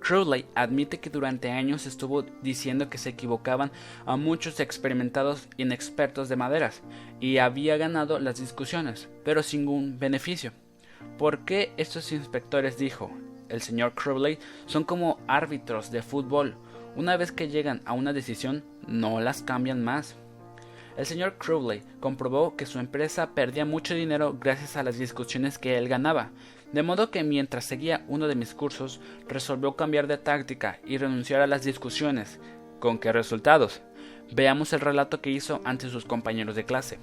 Crowley admite que durante años estuvo diciendo que se equivocaban a muchos experimentados inexpertos de maderas y había ganado las discusiones, pero sin ningún beneficio. ¿Por qué estos inspectores, dijo el señor Crowley, son como árbitros de fútbol? Una vez que llegan a una decisión, no las cambian más. El señor Crowley comprobó que su empresa perdía mucho dinero gracias a las discusiones que él ganaba, de modo que mientras seguía uno de mis cursos, resolvió cambiar de táctica y renunciar a las discusiones. ¿Con qué resultados? Veamos el relato que hizo ante sus compañeros de clase.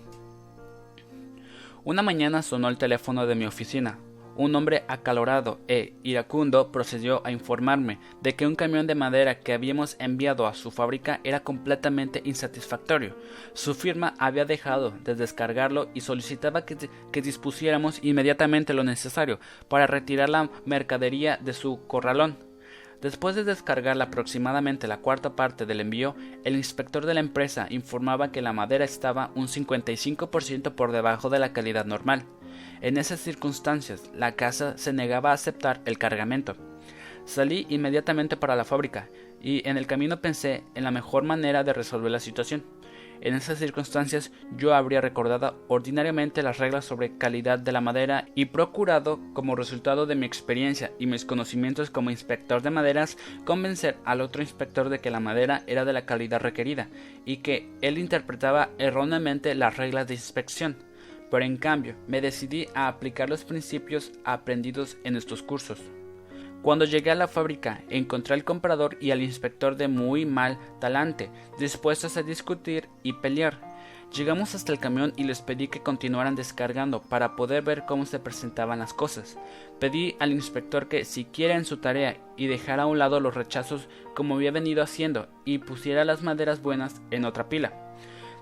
Una mañana sonó el teléfono de mi oficina un hombre acalorado e iracundo procedió a informarme de que un camión de madera que habíamos enviado a su fábrica era completamente insatisfactorio. Su firma había dejado de descargarlo y solicitaba que, dispusiéramos inmediatamente lo necesario para retirar la mercadería de su corralón. Después de descargar aproximadamente la cuarta parte del envío, el inspector de la empresa informaba que la madera estaba un 55% por debajo de la calidad normal. En esas circunstancias, la casa se negaba a aceptar el cargamento. Salí inmediatamente para la fábrica y en el camino pensé en la mejor manera de resolver la situación. En esas circunstancias yo habría recordado ordinariamente las reglas sobre calidad de la madera y procurado, como resultado de mi experiencia y mis conocimientos como inspector de maderas, convencer al otro inspector de que la madera era de la calidad requerida y que él interpretaba erróneamente las reglas de inspección pero en cambio me decidí a aplicar los principios aprendidos en estos cursos. Cuando llegué a la fábrica encontré al comprador y al inspector de muy mal talante, dispuestos a discutir y pelear. Llegamos hasta el camión y les pedí que continuaran descargando para poder ver cómo se presentaban las cosas. Pedí al inspector que siguiera en su tarea y dejara a un lado los rechazos como había venido haciendo y pusiera las maderas buenas en otra pila.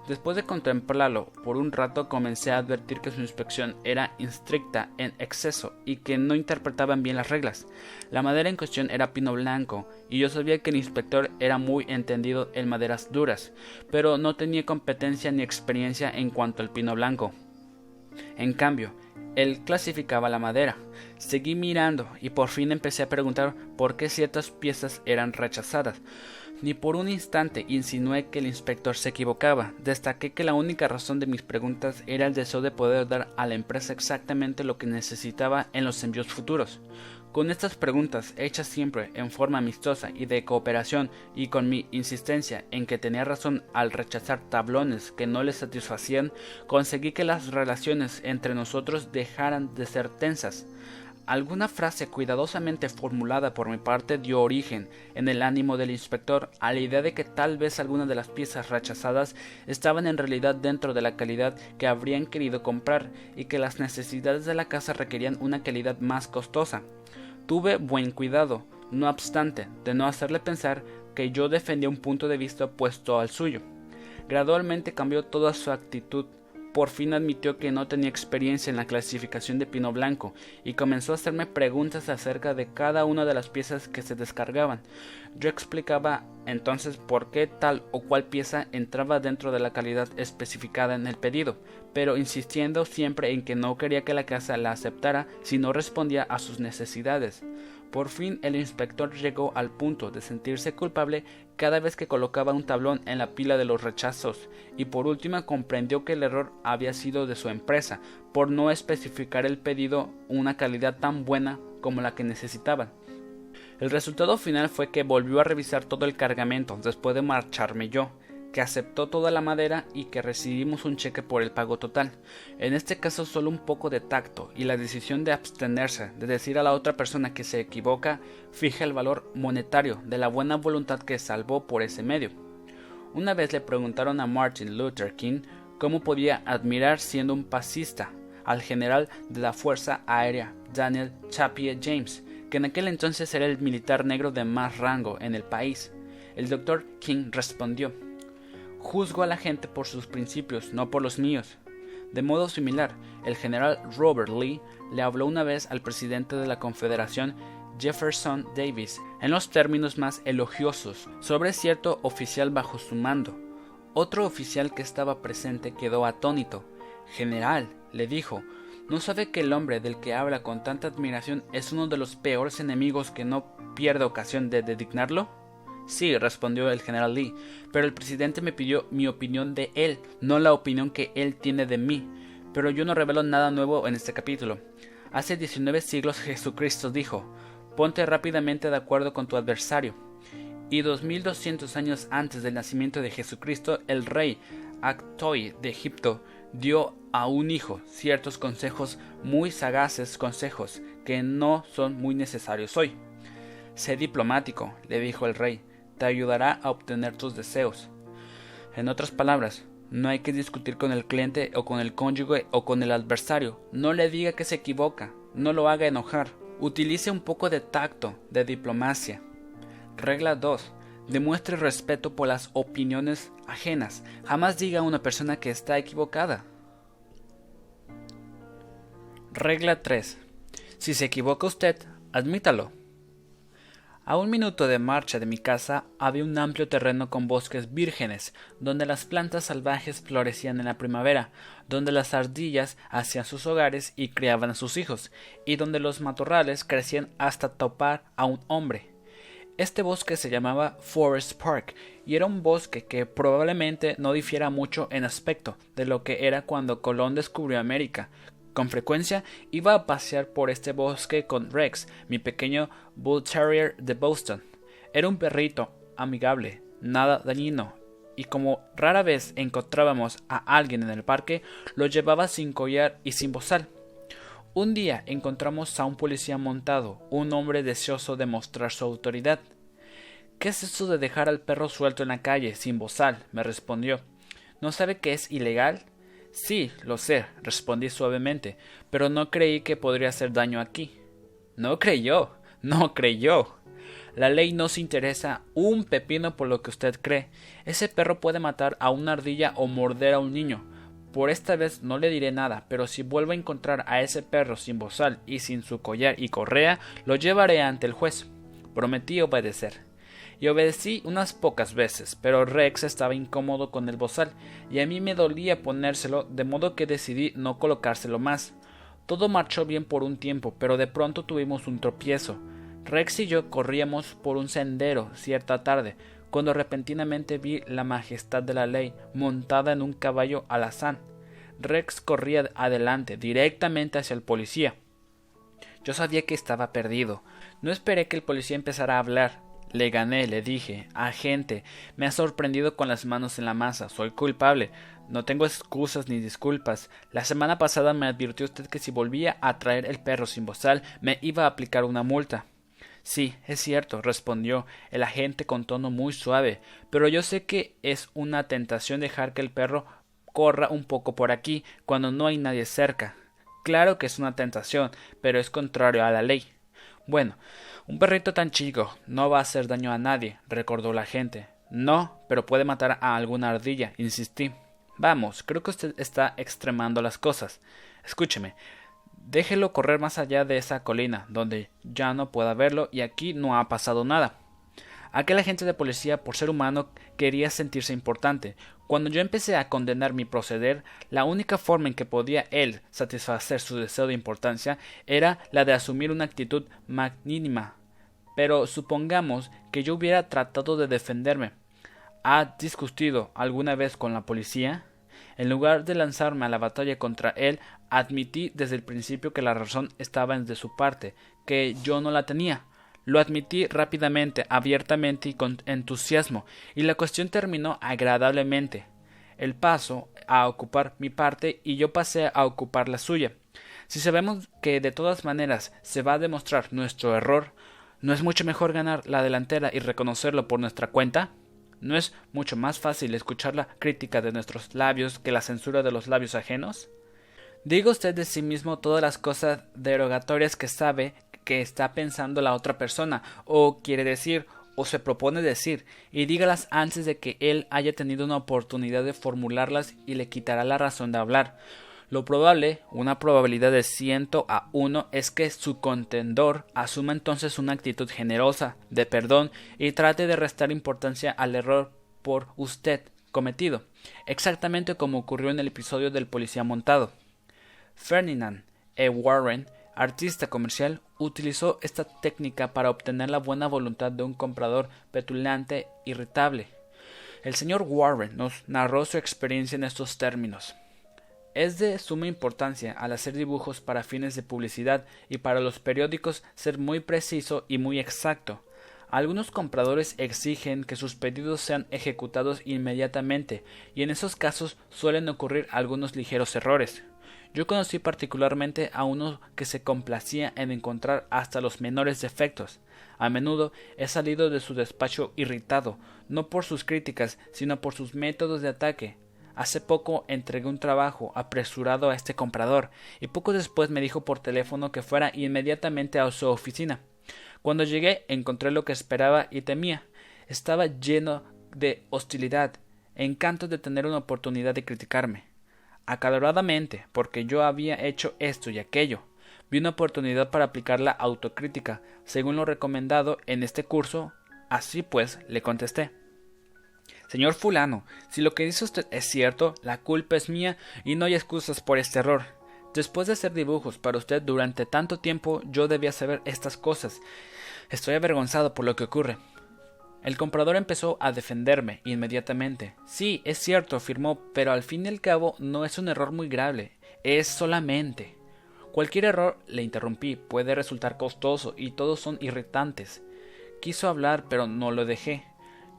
Después de contemplarlo por un rato comencé a advertir que su inspección era estricta en exceso y que no interpretaban bien las reglas. La madera en cuestión era pino blanco y yo sabía que el inspector era muy entendido en maderas duras, pero no tenía competencia ni experiencia en cuanto al pino blanco. En cambio, Él clasificaba la madera. Seguí mirando y por fin empecé a preguntar por qué ciertas piezas eran rechazadas. Ni por un instante insinué que el inspector se equivocaba. Destaqué que la única razón de mis preguntas era el deseo de poder dar a la empresa exactamente lo que necesitaba en los envíos futuros. Con estas preguntas, hechas siempre en forma amistosa y de cooperación, y con mi insistencia en que tenía razón al rechazar tablones que no le satisfacían, conseguí que las relaciones entre nosotros dejaran de ser tensas. Alguna frase cuidadosamente formulada por mi parte dio origen, en el ánimo del inspector, a la idea de que tal vez algunas de las piezas rechazadas estaban en realidad dentro de la calidad que habrían querido comprar y que las necesidades de la casa requerían una calidad más costosa. Tuve buen cuidado, no obstante, de no hacerle pensar que yo defendía un punto de vista opuesto al suyo. Gradualmente cambió toda su actitud por fin admitió que no tenía experiencia en la clasificación de pino blanco y comenzó a hacerme preguntas acerca de cada una de las piezas que se descargaban. Yo explicaba entonces por qué tal o cual pieza entraba dentro de la calidad especificada en el pedido, pero insistiendo siempre en que no quería que la casa la aceptara si no respondía a sus necesidades. Por fin el inspector llegó al punto de sentirse culpable cada vez que colocaba un tablón en la pila de los rechazos y por último comprendió que el error había sido de su empresa por no especificar el pedido una calidad tan buena como la que necesitaban. El resultado final fue que volvió a revisar todo el cargamento después de marcharme yo, que aceptó toda la madera y que recibimos un cheque por el pago total. En este caso solo un poco de tacto y la decisión de abstenerse, de decir a la otra persona que se equivoca, fija el valor monetario de la buena voluntad que salvó por ese medio. Una vez le preguntaron a Martin Luther King cómo podía admirar siendo un pasista al general de la Fuerza Aérea Daniel Chapier James, que en aquel entonces era el militar negro de más rango en el país. El doctor King respondió Juzgo a la gente por sus principios, no por los míos. De modo similar, el general Robert Lee le habló una vez al presidente de la Confederación Jefferson Davis en los términos más elogiosos sobre cierto oficial bajo su mando. Otro oficial que estaba presente quedó atónito. General, le dijo, ¿no sabe que el hombre del que habla con tanta admiración es uno de los peores enemigos que no pierde ocasión de designarlo? Sí, respondió el general Lee, pero el presidente me pidió mi opinión de él, no la opinión que él tiene de mí. Pero yo no revelo nada nuevo en este capítulo. Hace 19 siglos Jesucristo dijo, ponte rápidamente de acuerdo con tu adversario. Y 2200 años antes del nacimiento de Jesucristo, el rey Actoi de Egipto dio a un hijo ciertos consejos muy sagaces consejos que no son muy necesarios hoy. Sé diplomático, le dijo el rey, te ayudará a obtener tus deseos. En otras palabras, no hay que discutir con el cliente o con el cónyuge o con el adversario. No le diga que se equivoca, no lo haga enojar. Utilice un poco de tacto, de diplomacia. Regla 2. Demuestre respeto por las opiniones ajenas. Jamás diga a una persona que está equivocada. Regla 3. Si se equivoca usted, admítalo. A un minuto de marcha de mi casa había un amplio terreno con bosques vírgenes, donde las plantas salvajes florecían en la primavera, donde las ardillas hacían sus hogares y criaban a sus hijos, y donde los matorrales crecían hasta topar a un hombre. Este bosque se llamaba Forest Park y era un bosque que probablemente no difiera mucho en aspecto de lo que era cuando Colón descubrió América, con frecuencia iba a pasear por este bosque con Rex, mi pequeño Bull Terrier de Boston. Era un perrito amigable, nada dañino, y como rara vez encontrábamos a alguien en el parque, lo llevaba sin collar y sin bozal. Un día encontramos a un policía montado, un hombre deseoso de mostrar su autoridad. ¿Qué es eso de dejar al perro suelto en la calle, sin bozal? me respondió. ¿No sabe que es ilegal? Sí, lo sé, respondí suavemente, pero no creí que podría hacer daño aquí. No creyó, no creyó. La ley no se interesa un pepino por lo que usted cree. Ese perro puede matar a una ardilla o morder a un niño. Por esta vez no le diré nada, pero si vuelvo a encontrar a ese perro sin bozal y sin su collar y correa, lo llevaré ante el juez. Prometí obedecer y obedecí unas pocas veces, pero Rex estaba incómodo con el bozal y a mí me dolía ponérselo, de modo que decidí no colocárselo más. Todo marchó bien por un tiempo, pero de pronto tuvimos un tropiezo. Rex y yo corríamos por un sendero cierta tarde, cuando repentinamente vi la majestad de la ley montada en un caballo alazán. Rex corría adelante, directamente hacia el policía. Yo sabía que estaba perdido. No esperé que el policía empezara a hablar. Le gané, le dije. Agente, me ha sorprendido con las manos en la masa. Soy culpable. No tengo excusas ni disculpas. La semana pasada me advirtió usted que si volvía a traer el perro sin bozal me iba a aplicar una multa. Sí, es cierto, respondió el agente con tono muy suave, pero yo sé que es una tentación dejar que el perro corra un poco por aquí cuando no hay nadie cerca. Claro que es una tentación, pero es contrario a la ley. Bueno, un perrito tan chico no va a hacer daño a nadie, recordó la gente. No, pero puede matar a alguna ardilla, insistí. Vamos, creo que usted está extremando las cosas. Escúcheme, déjelo correr más allá de esa colina, donde ya no pueda verlo y aquí no ha pasado nada. Aquel agente de policía, por ser humano, quería sentirse importante. Cuando yo empecé a condenar mi proceder, la única forma en que podía él satisfacer su deseo de importancia era la de asumir una actitud magnánima. Pero supongamos que yo hubiera tratado de defenderme. ¿Ha discutido alguna vez con la policía? En lugar de lanzarme a la batalla contra él, admití desde el principio que la razón estaba de su parte, que yo no la tenía. Lo admití rápidamente, abiertamente y con entusiasmo, y la cuestión terminó agradablemente. El paso a ocupar mi parte y yo pasé a ocupar la suya. Si sabemos que de todas maneras se va a demostrar nuestro error, ¿no es mucho mejor ganar la delantera y reconocerlo por nuestra cuenta? ¿No es mucho más fácil escuchar la crítica de nuestros labios que la censura de los labios ajenos? Diga usted de sí mismo todas las cosas derogatorias que sabe que está pensando la otra persona, o quiere decir, o se propone decir, y dígalas antes de que él haya tenido una oportunidad de formularlas y le quitará la razón de hablar. Lo probable, una probabilidad de ciento a uno, es que su contendor asuma entonces una actitud generosa, de perdón, y trate de restar importancia al error por usted cometido, exactamente como ocurrió en el episodio del policía montado. Ferdinand E. Warren artista comercial, utilizó esta técnica para obtener la buena voluntad de un comprador petulante irritable. El señor Warren nos narró su experiencia en estos términos. Es de suma importancia al hacer dibujos para fines de publicidad y para los periódicos ser muy preciso y muy exacto. Algunos compradores exigen que sus pedidos sean ejecutados inmediatamente y en esos casos suelen ocurrir algunos ligeros errores. Yo conocí particularmente a uno que se complacía en encontrar hasta los menores defectos. A menudo he salido de su despacho irritado, no por sus críticas, sino por sus métodos de ataque. Hace poco entregué un trabajo apresurado a este comprador, y poco después me dijo por teléfono que fuera inmediatamente a su oficina. Cuando llegué encontré lo que esperaba y temía. Estaba lleno de hostilidad, encanto de tener una oportunidad de criticarme acaloradamente porque yo había hecho esto y aquello. Vi una oportunidad para aplicar la autocrítica, según lo recomendado en este curso. Así pues, le contesté. Señor fulano, si lo que dice usted es cierto, la culpa es mía y no hay excusas por este error. Después de hacer dibujos para usted durante tanto tiempo, yo debía saber estas cosas. Estoy avergonzado por lo que ocurre. El comprador empezó a defenderme inmediatamente. Sí, es cierto, afirmó, pero al fin y al cabo no es un error muy grave, es solamente. Cualquier error, le interrumpí, puede resultar costoso y todos son irritantes. Quiso hablar, pero no lo dejé.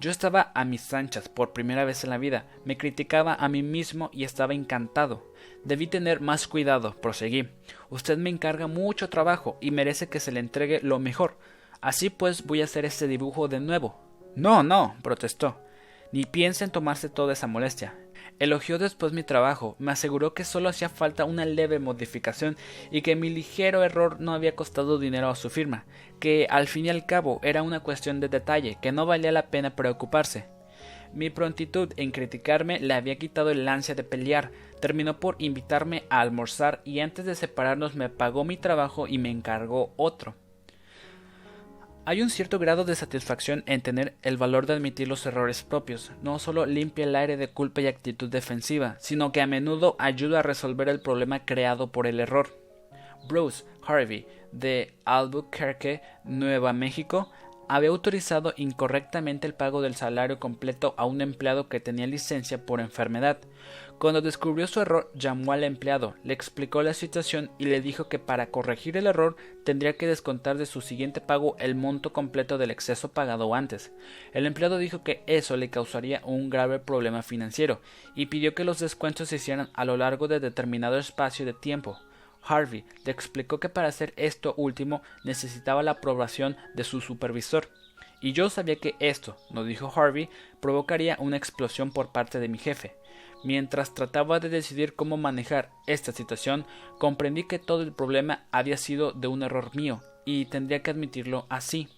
Yo estaba a mis anchas por primera vez en la vida, me criticaba a mí mismo y estaba encantado. Debí tener más cuidado, proseguí. Usted me encarga mucho trabajo y merece que se le entregue lo mejor. Así pues voy a hacer este dibujo de nuevo. No, no, protestó. Ni piensa en tomarse toda esa molestia. Elogió después mi trabajo, me aseguró que solo hacía falta una leve modificación y que mi ligero error no había costado dinero a su firma, que al fin y al cabo era una cuestión de detalle, que no valía la pena preocuparse. Mi prontitud en criticarme le había quitado el ansia de pelear, terminó por invitarme a almorzar y antes de separarnos me pagó mi trabajo y me encargó otro. Hay un cierto grado de satisfacción en tener el valor de admitir los errores propios. No solo limpia el aire de culpa y actitud defensiva, sino que a menudo ayuda a resolver el problema creado por el error. Bruce Harvey de Albuquerque, Nueva México, había autorizado incorrectamente el pago del salario completo a un empleado que tenía licencia por enfermedad. Cuando descubrió su error, llamó al empleado, le explicó la situación y le dijo que para corregir el error tendría que descontar de su siguiente pago el monto completo del exceso pagado antes. El empleado dijo que eso le causaría un grave problema financiero y pidió que los descuentos se hicieran a lo largo de determinado espacio de tiempo. Harvey le explicó que para hacer esto último necesitaba la aprobación de su supervisor. Y yo sabía que esto, nos dijo Harvey, provocaría una explosión por parte de mi jefe. Mientras trataba de decidir cómo manejar esta situación, comprendí que todo el problema había sido de un error mío, y tendría que admitirlo así.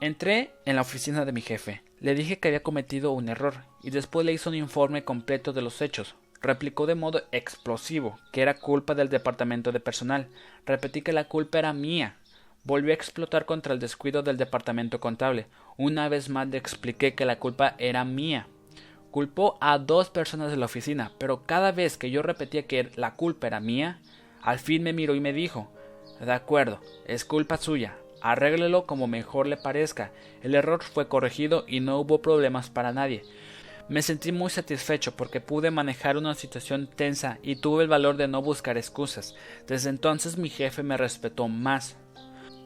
Entré en la oficina de mi jefe, le dije que había cometido un error, y después le hizo un informe completo de los hechos, replicó de modo explosivo que era culpa del departamento de personal. Repetí que la culpa era mía. Volvió a explotar contra el descuido del departamento contable. Una vez más le expliqué que la culpa era mía. Culpó a dos personas de la oficina, pero cada vez que yo repetía que la culpa era mía, al fin me miró y me dijo De acuerdo, es culpa suya. Arréglelo como mejor le parezca. El error fue corregido y no hubo problemas para nadie. Me sentí muy satisfecho porque pude manejar una situación tensa y tuve el valor de no buscar excusas. Desde entonces mi jefe me respetó más.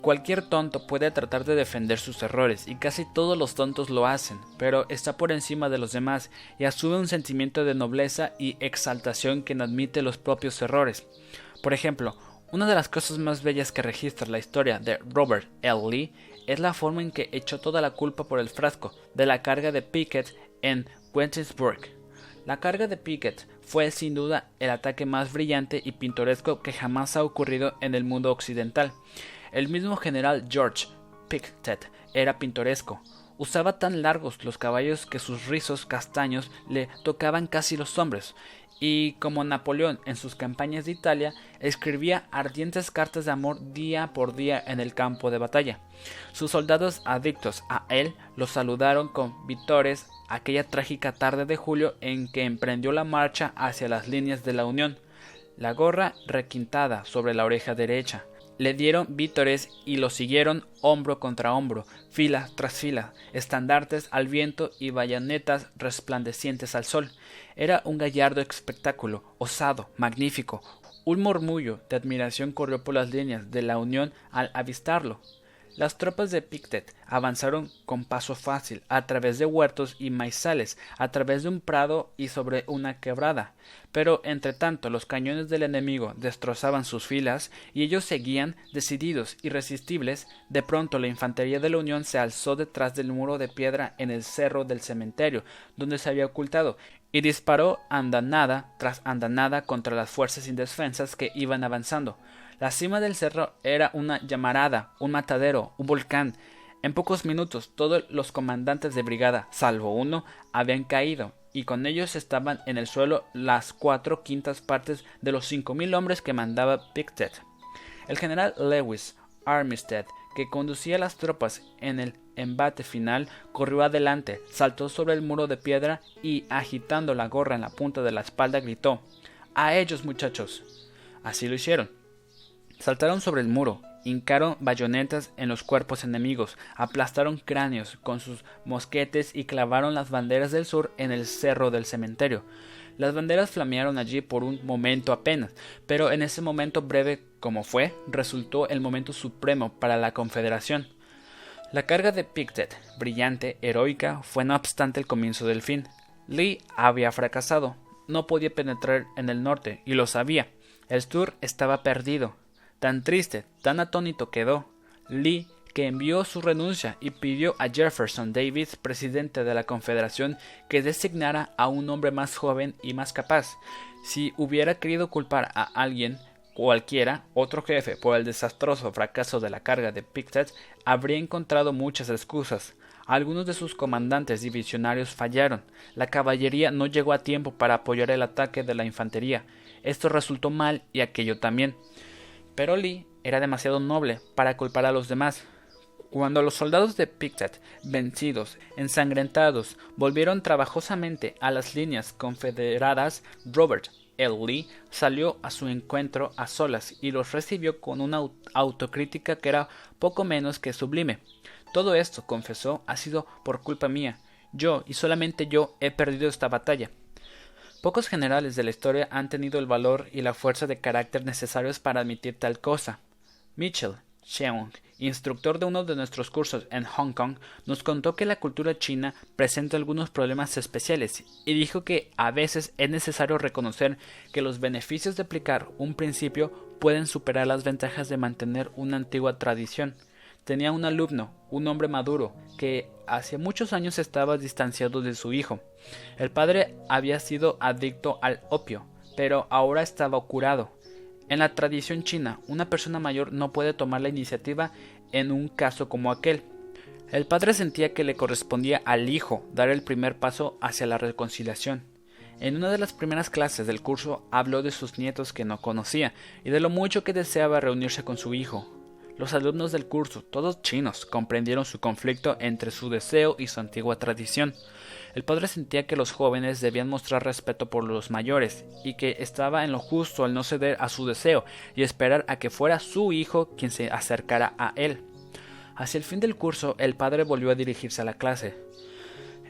Cualquier tonto puede tratar de defender sus errores y casi todos los tontos lo hacen, pero está por encima de los demás y asume un sentimiento de nobleza y exaltación que no admite los propios errores. Por ejemplo, una de las cosas más bellas que registra la historia de Robert L. Lee es la forma en que echó toda la culpa por el frasco de la carga de Pickett en la carga de Pickett fue sin duda el ataque más brillante y pintoresco que jamás ha ocurrido en el mundo occidental. El mismo general George Pickett era pintoresco. Usaba tan largos los caballos que sus rizos castaños le tocaban casi los hombros, y como Napoleón en sus campañas de Italia, escribía ardientes cartas de amor día por día en el campo de batalla. Sus soldados adictos a él lo saludaron con vítores aquella trágica tarde de julio en que emprendió la marcha hacia las líneas de la Unión, la gorra requintada sobre la oreja derecha. Le dieron vítores y lo siguieron hombro contra hombro, fila tras fila, estandartes al viento y bayonetas resplandecientes al sol. Era un gallardo espectáculo, osado, magnífico. Un murmullo de admiración corrió por las líneas de la Unión al avistarlo. Las tropas de Pictet avanzaron con paso fácil a través de huertos y maizales, a través de un prado y sobre una quebrada. Pero entre tanto los cañones del enemigo destrozaban sus filas y ellos seguían decididos, irresistibles. De pronto la infantería de la Unión se alzó detrás del muro de piedra en el cerro del cementerio, donde se había ocultado, y disparó andanada tras andanada contra las fuerzas indefensas que iban avanzando. La cima del cerro era una llamarada, un matadero, un volcán. En pocos minutos todos los comandantes de brigada, salvo uno, habían caído, y con ellos estaban en el suelo las cuatro quintas partes de los cinco mil hombres que mandaba Pictet. El general Lewis Armistead, que conducía las tropas en el embate final, corrió adelante, saltó sobre el muro de piedra y, agitando la gorra en la punta de la espalda, gritó A ellos, muchachos. Así lo hicieron. Saltaron sobre el muro, hincaron bayonetas en los cuerpos enemigos, aplastaron cráneos con sus mosquetes y clavaron las banderas del sur en el cerro del cementerio. Las banderas flamearon allí por un momento apenas, pero en ese momento breve como fue, resultó el momento supremo para la Confederación. La carga de Pictet, brillante, heroica, fue no obstante el comienzo del fin. Lee había fracasado, no podía penetrar en el norte, y lo sabía. El sur estaba perdido. Tan triste, tan atónito quedó Lee que envió su renuncia y pidió a Jefferson Davis, presidente de la Confederación, que designara a un hombre más joven y más capaz. Si hubiera querido culpar a alguien, cualquiera, otro jefe, por el desastroso fracaso de la carga de Pictet, habría encontrado muchas excusas. Algunos de sus comandantes divisionarios fallaron. La caballería no llegó a tiempo para apoyar el ataque de la infantería. Esto resultó mal y aquello también. Pero Lee era demasiado noble para culpar a los demás. Cuando los soldados de Pictet, vencidos, ensangrentados, volvieron trabajosamente a las líneas confederadas, Robert Lee salió a su encuentro a solas y los recibió con una autocrítica que era poco menos que sublime. Todo esto, confesó, ha sido por culpa mía. Yo, y solamente yo, he perdido esta batalla. Pocos generales de la historia han tenido el valor y la fuerza de carácter necesarios para admitir tal cosa. Mitchell, Cheung, instructor de uno de nuestros cursos en Hong Kong, nos contó que la cultura china presenta algunos problemas especiales y dijo que a veces es necesario reconocer que los beneficios de aplicar un principio pueden superar las ventajas de mantener una antigua tradición. Tenía un alumno, un hombre maduro, que hace muchos años estaba distanciado de su hijo. El padre había sido adicto al opio, pero ahora estaba curado. En la tradición china, una persona mayor no puede tomar la iniciativa en un caso como aquel. El padre sentía que le correspondía al hijo dar el primer paso hacia la reconciliación. En una de las primeras clases del curso habló de sus nietos que no conocía y de lo mucho que deseaba reunirse con su hijo. Los alumnos del curso, todos chinos, comprendieron su conflicto entre su deseo y su antigua tradición. El padre sentía que los jóvenes debían mostrar respeto por los mayores y que estaba en lo justo al no ceder a su deseo y esperar a que fuera su hijo quien se acercara a él. Hacia el fin del curso, el padre volvió a dirigirse a la clase.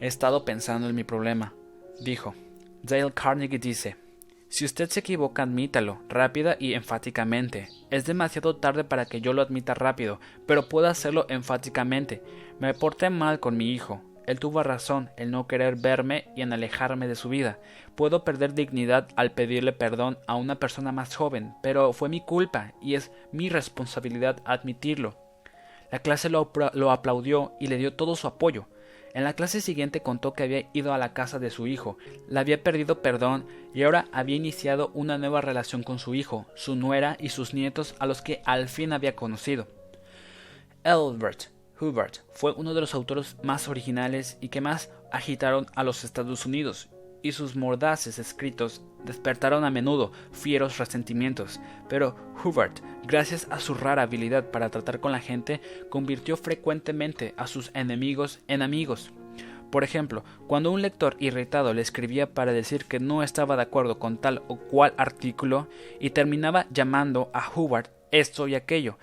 He estado pensando en mi problema, dijo. Dale Carnegie dice si usted se equivoca, admítalo, rápida y enfáticamente. Es demasiado tarde para que yo lo admita rápido, pero puedo hacerlo enfáticamente. Me porté mal con mi hijo. Él tuvo razón en no querer verme y en alejarme de su vida. Puedo perder dignidad al pedirle perdón a una persona más joven, pero fue mi culpa y es mi responsabilidad admitirlo. La clase lo, lo aplaudió y le dio todo su apoyo. En la clase siguiente contó que había ido a la casa de su hijo, le había pedido perdón y ahora había iniciado una nueva relación con su hijo, su nuera y sus nietos a los que al fin había conocido. Albert Hubert fue uno de los autores más originales y que más agitaron a los Estados Unidos y sus mordaces escritos despertaron a menudo fieros resentimientos, pero Hubert, gracias a su rara habilidad para tratar con la gente, convirtió frecuentemente a sus enemigos en amigos. Por ejemplo, cuando un lector irritado le escribía para decir que no estaba de acuerdo con tal o cual artículo y terminaba llamando a Hubert esto y aquello,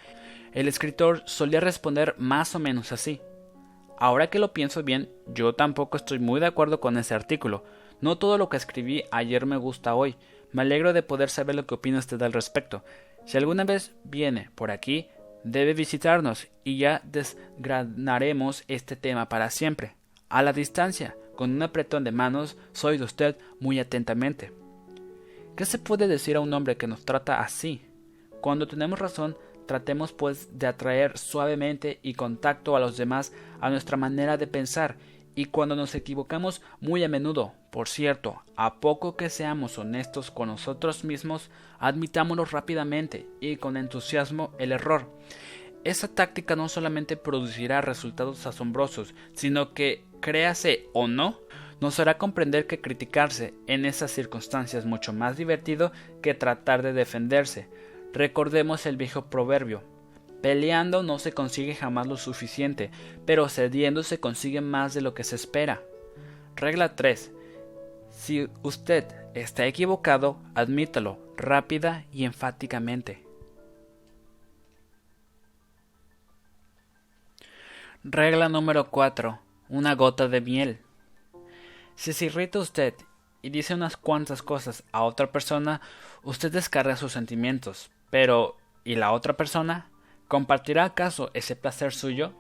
el escritor solía responder más o menos así. Ahora que lo pienso bien, yo tampoco estoy muy de acuerdo con ese artículo, no todo lo que escribí ayer me gusta hoy. Me alegro de poder saber lo que opina usted al respecto. Si alguna vez viene por aquí, debe visitarnos y ya desgranaremos este tema para siempre. A la distancia, con un apretón de manos, soy de usted muy atentamente. ¿Qué se puede decir a un hombre que nos trata así? Cuando tenemos razón, tratemos pues de atraer suavemente y contacto a los demás a nuestra manera de pensar y cuando nos equivocamos muy a menudo, por cierto, a poco que seamos honestos con nosotros mismos, admitámonos rápidamente y con entusiasmo el error. Esa táctica no solamente producirá resultados asombrosos, sino que, créase o no, nos hará comprender que criticarse en esas circunstancias es mucho más divertido que tratar de defenderse. Recordemos el viejo proverbio, Peleando no se consigue jamás lo suficiente, pero cediendo se consigue más de lo que se espera. Regla 3. Si usted está equivocado, admítalo rápida y enfáticamente. Regla número 4. Una gota de miel. Si se irrita usted y dice unas cuantas cosas a otra persona, usted descarga sus sentimientos. Pero, ¿y la otra persona? ¿Compartirá acaso ese placer suyo?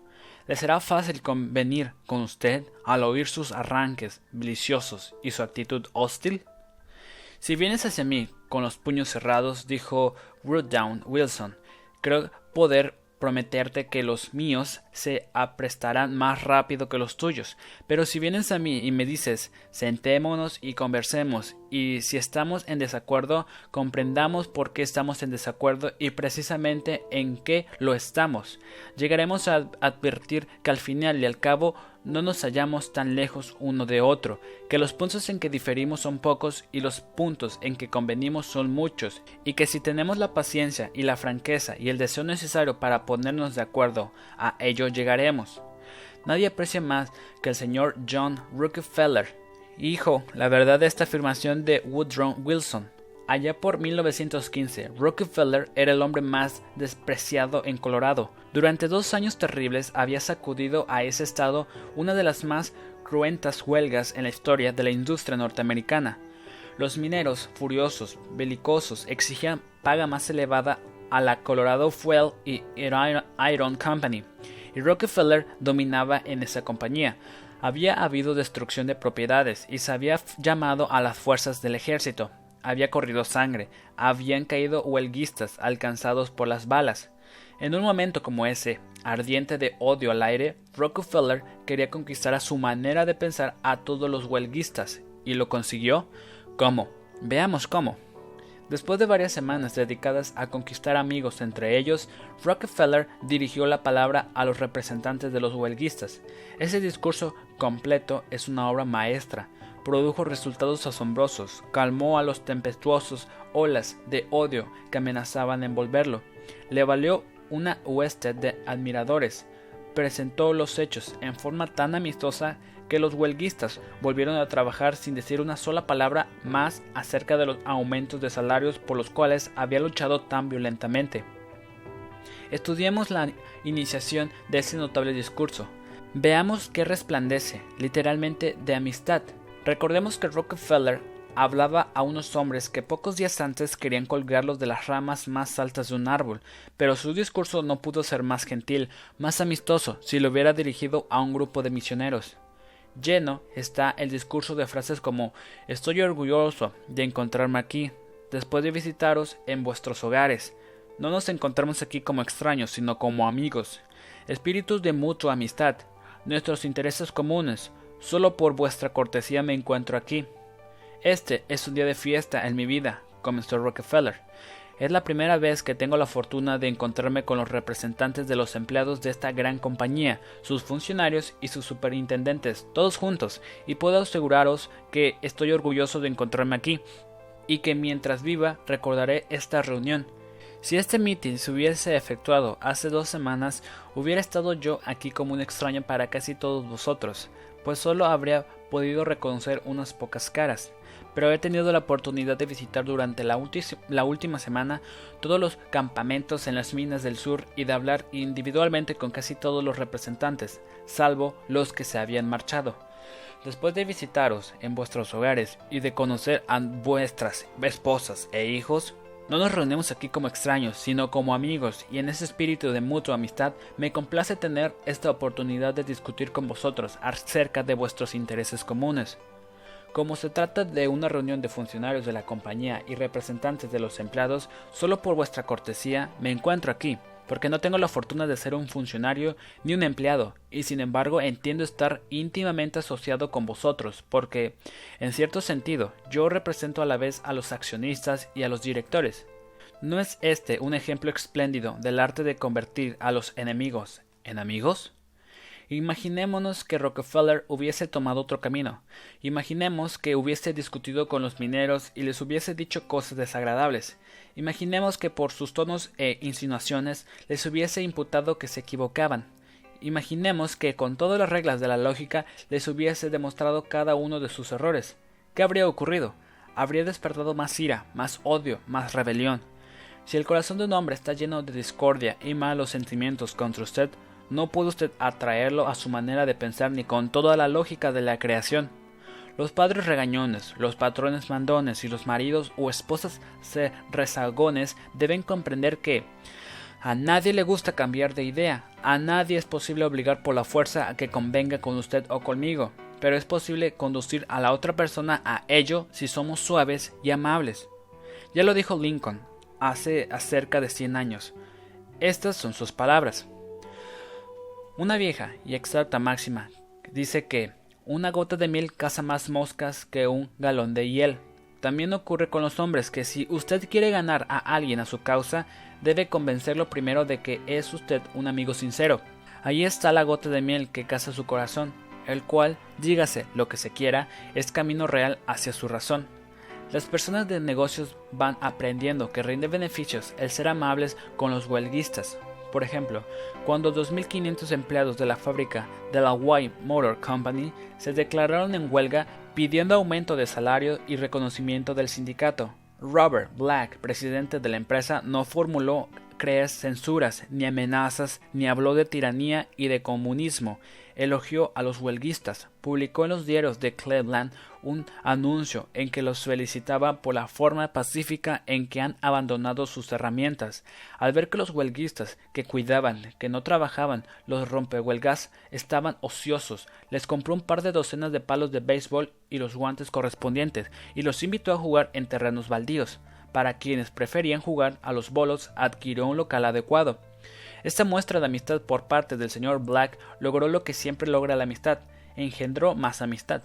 ¿Le será fácil convenir con usted al oír sus arranques deliciosos y su actitud hostil? Si vienes hacia mí con los puños cerrados, dijo Down Wilson, creo poder prometerte que los míos se aprestarán más rápido que los tuyos. Pero si vienes a mí y me dices sentémonos y conversemos, y si estamos en desacuerdo, comprendamos por qué estamos en desacuerdo y precisamente en qué lo estamos, llegaremos a advertir que al final y al cabo no nos hallamos tan lejos uno de otro, que los puntos en que diferimos son pocos y los puntos en que convenimos son muchos, y que si tenemos la paciencia y la franqueza y el deseo necesario para ponernos de acuerdo, a ello llegaremos. Nadie aprecia más que el señor John Rockefeller. Hijo, la verdad de esta afirmación de Woodrow Wilson. Allá por 1915, Rockefeller era el hombre más despreciado en Colorado. Durante dos años terribles había sacudido a ese estado una de las más cruentas huelgas en la historia de la industria norteamericana. Los mineros, furiosos, belicosos, exigían paga más elevada a la Colorado Fuel y Iron Company, y Rockefeller dominaba en esa compañía. Había habido destrucción de propiedades y se había llamado a las fuerzas del ejército había corrido sangre, habían caído huelguistas alcanzados por las balas. En un momento como ese, ardiente de odio al aire, Rockefeller quería conquistar a su manera de pensar a todos los huelguistas. ¿Y lo consiguió? ¿Cómo? Veamos cómo. Después de varias semanas dedicadas a conquistar amigos entre ellos, Rockefeller dirigió la palabra a los representantes de los huelguistas. Ese discurso completo es una obra maestra, produjo resultados asombrosos, calmó a los tempestuosos olas de odio que amenazaban envolverlo, le valió una hueste de admiradores, presentó los hechos en forma tan amistosa que los huelguistas volvieron a trabajar sin decir una sola palabra más acerca de los aumentos de salarios por los cuales había luchado tan violentamente. Estudiemos la iniciación de ese notable discurso. Veamos que resplandece, literalmente, de amistad, Recordemos que Rockefeller hablaba a unos hombres que pocos días antes querían colgarlos de las ramas más altas de un árbol, pero su discurso no pudo ser más gentil, más amistoso, si lo hubiera dirigido a un grupo de misioneros. Lleno está el discurso de frases como Estoy orgulloso de encontrarme aquí, después de visitaros en vuestros hogares. No nos encontramos aquí como extraños, sino como amigos, espíritus de mutua amistad, nuestros intereses comunes, Solo por vuestra cortesía me encuentro aquí. Este es un día de fiesta en mi vida, comenzó Rockefeller. Es la primera vez que tengo la fortuna de encontrarme con los representantes de los empleados de esta gran compañía, sus funcionarios y sus superintendentes, todos juntos, y puedo aseguraros que estoy orgulloso de encontrarme aquí, y que mientras viva recordaré esta reunión. Si este meeting se hubiese efectuado hace dos semanas, hubiera estado yo aquí como un extraño para casi todos vosotros pues solo habría podido reconocer unas pocas caras, pero he tenido la oportunidad de visitar durante la, la, última semana todos los campamentos en las minas del sur y de hablar individualmente con casi todos los representantes, salvo los que se habían marchado. Después de visitaros en vuestros hogares y de conocer a vuestras esposas e hijos, no nos reunimos aquí como extraños, sino como amigos, y en ese espíritu de mutua amistad me complace tener esta oportunidad de discutir con vosotros acerca de vuestros intereses comunes. Como se trata de una reunión de funcionarios de la compañía y representantes de los empleados, solo por vuestra cortesía me encuentro aquí, porque no tengo la fortuna de ser un funcionario ni un empleado, y sin embargo entiendo estar íntimamente asociado con vosotros, porque, en cierto sentido, yo represento a la vez a los accionistas y a los directores. ¿No es este un ejemplo espléndido del arte de convertir a los enemigos en amigos? Imaginémonos que Rockefeller hubiese tomado otro camino. Imaginemos que hubiese discutido con los mineros y les hubiese dicho cosas desagradables. Imaginemos que por sus tonos e insinuaciones les hubiese imputado que se equivocaban. Imaginemos que con todas las reglas de la lógica les hubiese demostrado cada uno de sus errores. ¿Qué habría ocurrido? Habría despertado más ira, más odio, más rebelión. Si el corazón de un hombre está lleno de discordia y malos sentimientos contra usted, no puede usted atraerlo a su manera de pensar ni con toda la lógica de la creación. Los padres regañones, los patrones mandones y los maridos o esposas rezagones deben comprender que a nadie le gusta cambiar de idea, a nadie es posible obligar por la fuerza a que convenga con usted o conmigo, pero es posible conducir a la otra persona a ello si somos suaves y amables. Ya lo dijo Lincoln hace cerca de 100 años. Estas son sus palabras. Una vieja y exacta máxima dice que una gota de miel caza más moscas que un galón de hiel. También ocurre con los hombres que si usted quiere ganar a alguien a su causa, debe convencerlo primero de que es usted un amigo sincero. Ahí está la gota de miel que caza su corazón, el cual, dígase lo que se quiera, es camino real hacia su razón. Las personas de negocios van aprendiendo que rinde beneficios el ser amables con los huelguistas, por ejemplo, cuando 2.500 empleados de la fábrica de la White Motor Company se declararon en huelga pidiendo aumento de salario y reconocimiento del sindicato, Robert Black, presidente de la empresa, no formuló censuras, ni amenazas, ni habló de tiranía y de comunismo. Elogió a los huelguistas. Publicó en los diarios de Cleveland un anuncio en que los felicitaba por la forma pacífica en que han abandonado sus herramientas. Al ver que los huelguistas que cuidaban, que no trabajaban, los rompehuelgas, estaban ociosos, les compró un par de docenas de palos de béisbol y los guantes correspondientes y los invitó a jugar en terrenos baldíos. Para quienes preferían jugar a los bolos, adquirió un local adecuado. Esta muestra de amistad por parte del señor Black logró lo que siempre logra la amistad, engendró más amistad.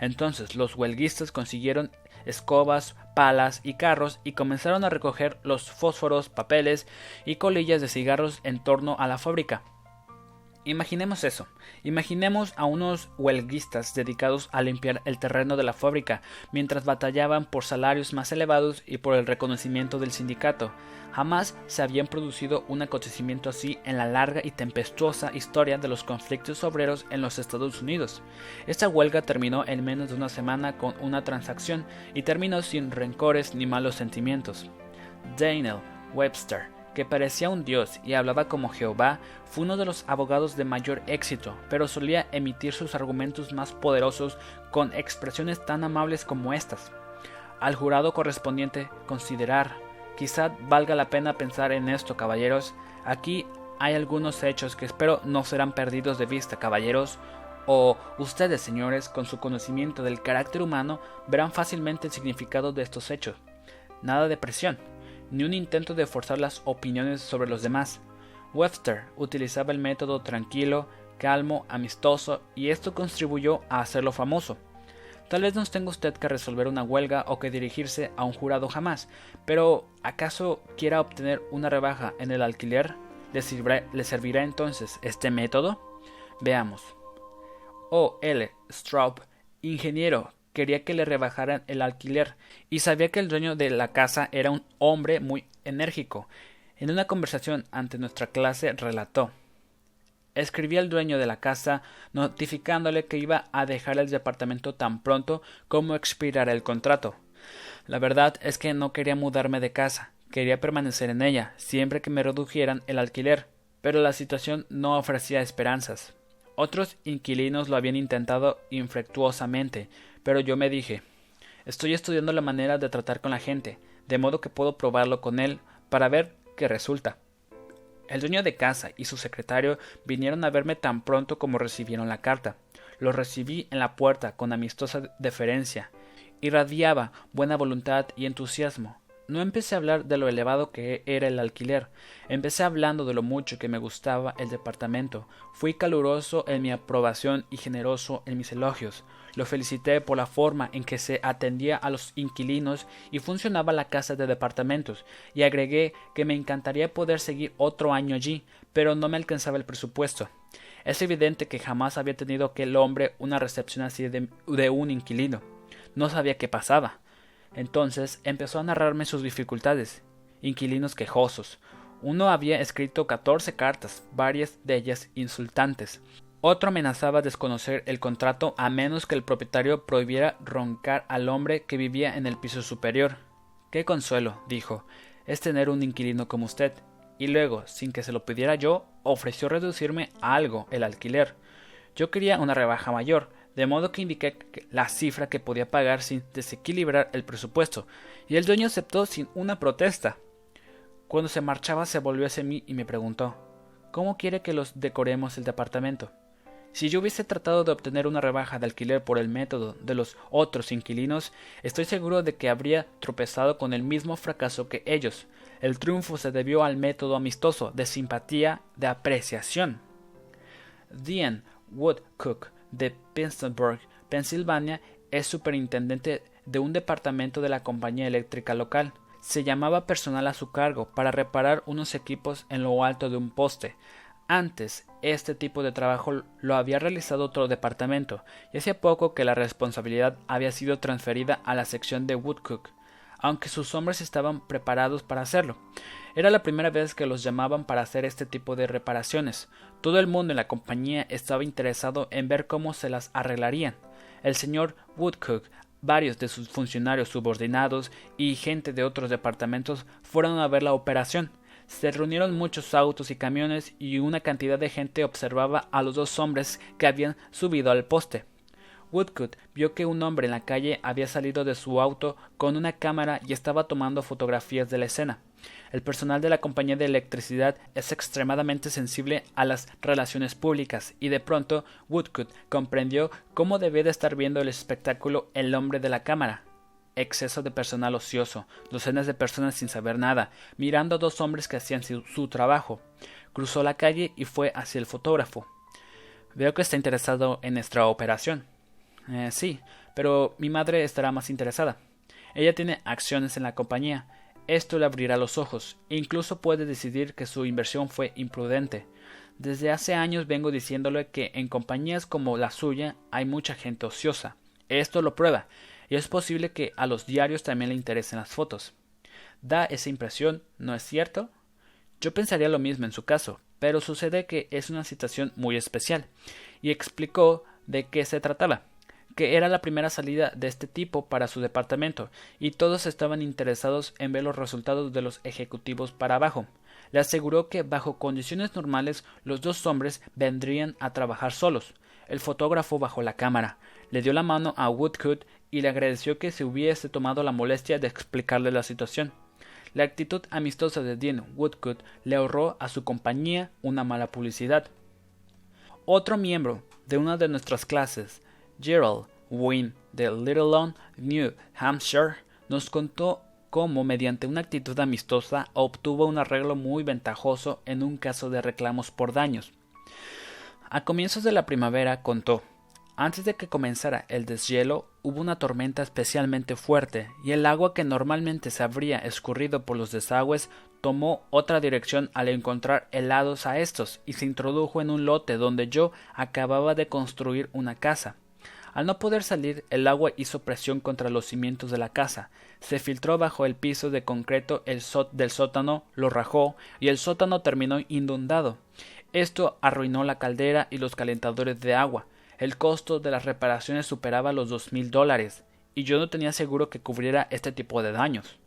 Entonces los huelguistas consiguieron escobas, palas y carros y comenzaron a recoger los fósforos, papeles y colillas de cigarros en torno a la fábrica. Imaginemos eso. Imaginemos a unos huelguistas dedicados a limpiar el terreno de la fábrica mientras batallaban por salarios más elevados y por el reconocimiento del sindicato. Jamás se habían producido un acontecimiento así en la larga y tempestuosa historia de los conflictos obreros en los Estados Unidos. Esta huelga terminó en menos de una semana con una transacción y terminó sin rencores ni malos sentimientos. Daniel Webster que parecía un dios y hablaba como Jehová, fue uno de los abogados de mayor éxito, pero solía emitir sus argumentos más poderosos con expresiones tan amables como estas. Al jurado correspondiente considerar, quizá valga la pena pensar en esto, caballeros, aquí hay algunos hechos que espero no serán perdidos de vista, caballeros, o ustedes, señores, con su conocimiento del carácter humano, verán fácilmente el significado de estos hechos. Nada de presión, ni un intento de forzar las opiniones sobre los demás. Webster utilizaba el método tranquilo, calmo, amistoso, y esto contribuyó a hacerlo famoso. Tal vez no tenga usted que resolver una huelga o que dirigirse a un jurado jamás, pero ¿acaso quiera obtener una rebaja en el alquiler? ¿Le, ¿Le servirá entonces este método? Veamos. O. L. Straub, ingeniero quería que le rebajaran el alquiler y sabía que el dueño de la casa era un hombre muy enérgico. En una conversación ante nuestra clase relató Escribí al dueño de la casa notificándole que iba a dejar el departamento tan pronto como expirara el contrato. La verdad es que no quería mudarme de casa, quería permanecer en ella, siempre que me redujeran el alquiler, pero la situación no ofrecía esperanzas. Otros inquilinos lo habían intentado infructuosamente, pero yo me dije estoy estudiando la manera de tratar con la gente, de modo que puedo probarlo con él para ver qué resulta. El dueño de casa y su secretario vinieron a verme tan pronto como recibieron la carta. Lo recibí en la puerta con amistosa deferencia. Irradiaba buena voluntad y entusiasmo. No empecé a hablar de lo elevado que era el alquiler, empecé hablando de lo mucho que me gustaba el departamento. Fui caluroso en mi aprobación y generoso en mis elogios. Lo felicité por la forma en que se atendía a los inquilinos y funcionaba la casa de departamentos, y agregué que me encantaría poder seguir otro año allí, pero no me alcanzaba el presupuesto. Es evidente que jamás había tenido aquel hombre una recepción así de, de un inquilino. No sabía qué pasaba. Entonces empezó a narrarme sus dificultades. Inquilinos quejosos. Uno había escrito catorce cartas, varias de ellas insultantes. Otro amenazaba desconocer el contrato a menos que el propietario prohibiera roncar al hombre que vivía en el piso superior. Qué consuelo, dijo, es tener un inquilino como usted. Y luego, sin que se lo pidiera yo, ofreció reducirme algo el alquiler. Yo quería una rebaja mayor, de modo que indiqué la cifra que podía pagar sin desequilibrar el presupuesto, y el dueño aceptó sin una protesta. Cuando se marchaba se volvió hacia mí y me preguntó ¿Cómo quiere que los decoremos el departamento? Si yo hubiese tratado de obtener una rebaja de alquiler por el método de los otros inquilinos, estoy seguro de que habría tropezado con el mismo fracaso que ellos. El triunfo se debió al método amistoso, de simpatía, de apreciación. Dean Woodcook de Pittsburgh, Pensilvania, es superintendente de un departamento de la compañía eléctrica local. Se llamaba personal a su cargo para reparar unos equipos en lo alto de un poste. Antes, este tipo de trabajo lo había realizado otro departamento, y hacía poco que la responsabilidad había sido transferida a la sección de Woodcook, aunque sus hombres estaban preparados para hacerlo. Era la primera vez que los llamaban para hacer este tipo de reparaciones. Todo el mundo en la compañía estaba interesado en ver cómo se las arreglarían. El señor Woodcook varios de sus funcionarios subordinados y gente de otros departamentos fueron a ver la operación. Se reunieron muchos autos y camiones y una cantidad de gente observaba a los dos hombres que habían subido al poste. Woodcote vio que un hombre en la calle había salido de su auto con una cámara y estaba tomando fotografías de la escena. El personal de la compañía de electricidad es extremadamente sensible a las relaciones públicas y de pronto Woodcote comprendió cómo debía de estar viendo el espectáculo el hombre de la cámara. Exceso de personal ocioso, docenas de personas sin saber nada, mirando a dos hombres que hacían su, su trabajo. Cruzó la calle y fue hacia el fotógrafo. Veo que está interesado en nuestra operación. Eh, sí, pero mi madre estará más interesada. Ella tiene acciones en la compañía. Esto le abrirá los ojos incluso puede decidir que su inversión fue imprudente. Desde hace años vengo diciéndole que en compañías como la suya hay mucha gente ociosa. Esto lo prueba, y es posible que a los diarios también le interesen las fotos. Da esa impresión, ¿no es cierto? Yo pensaría lo mismo en su caso, pero sucede que es una situación muy especial, y explicó de qué se trataba que era la primera salida de este tipo para su departamento, y todos estaban interesados en ver los resultados de los ejecutivos para abajo. Le aseguró que bajo condiciones normales los dos hombres vendrían a trabajar solos. El fotógrafo bajó la cámara, le dio la mano a Woodcote y le agradeció que se hubiese tomado la molestia de explicarle la situación. La actitud amistosa de Dean Woodcote le ahorró a su compañía una mala publicidad. Otro miembro de una de nuestras clases, Gerald Wynne de Little New Hampshire, nos contó cómo, mediante una actitud amistosa, obtuvo un arreglo muy ventajoso en un caso de reclamos por daños. A comienzos de la primavera contó antes de que comenzara el deshielo, hubo una tormenta especialmente fuerte, y el agua que normalmente se habría escurrido por los desagües tomó otra dirección al encontrar helados a estos y se introdujo en un lote donde yo acababa de construir una casa. Al no poder salir, el agua hizo presión contra los cimientos de la casa, se filtró bajo el piso de concreto el del sótano, lo rajó, y el sótano terminó inundado. Esto arruinó la caldera y los calentadores de agua. El costo de las reparaciones superaba los dos mil dólares, y yo no tenía seguro que cubriera este tipo de daños.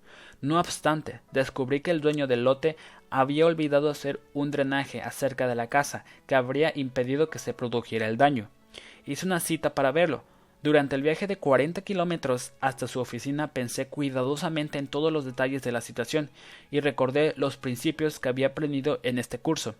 No obstante, descubrí que el dueño del lote había olvidado hacer un drenaje acerca de la casa que habría impedido que se produjera el daño. Hice una cita para verlo. Durante el viaje de 40 kilómetros hasta su oficina pensé cuidadosamente en todos los detalles de la situación y recordé los principios que había aprendido en este curso.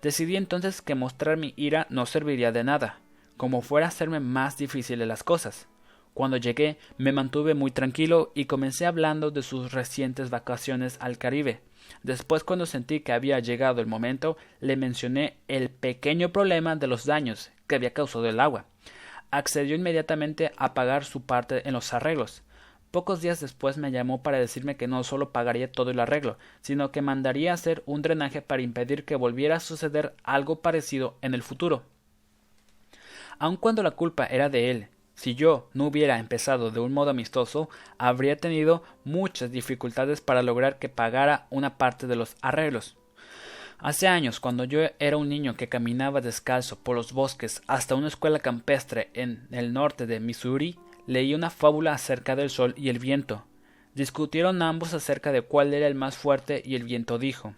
Decidí entonces que mostrar mi ira no serviría de nada, como fuera a hacerme más difíciles las cosas. Cuando llegué me mantuve muy tranquilo y comencé hablando de sus recientes vacaciones al Caribe. Después, cuando sentí que había llegado el momento, le mencioné el pequeño problema de los daños que había causado el agua. Accedió inmediatamente a pagar su parte en los arreglos. Pocos días después me llamó para decirme que no solo pagaría todo el arreglo, sino que mandaría hacer un drenaje para impedir que volviera a suceder algo parecido en el futuro. Aun cuando la culpa era de él, si yo no hubiera empezado de un modo amistoso, habría tenido muchas dificultades para lograr que pagara una parte de los arreglos. Hace años, cuando yo era un niño que caminaba descalzo por los bosques hasta una escuela campestre en el norte de Missouri, leí una fábula acerca del sol y el viento. Discutieron ambos acerca de cuál era el más fuerte y el viento dijo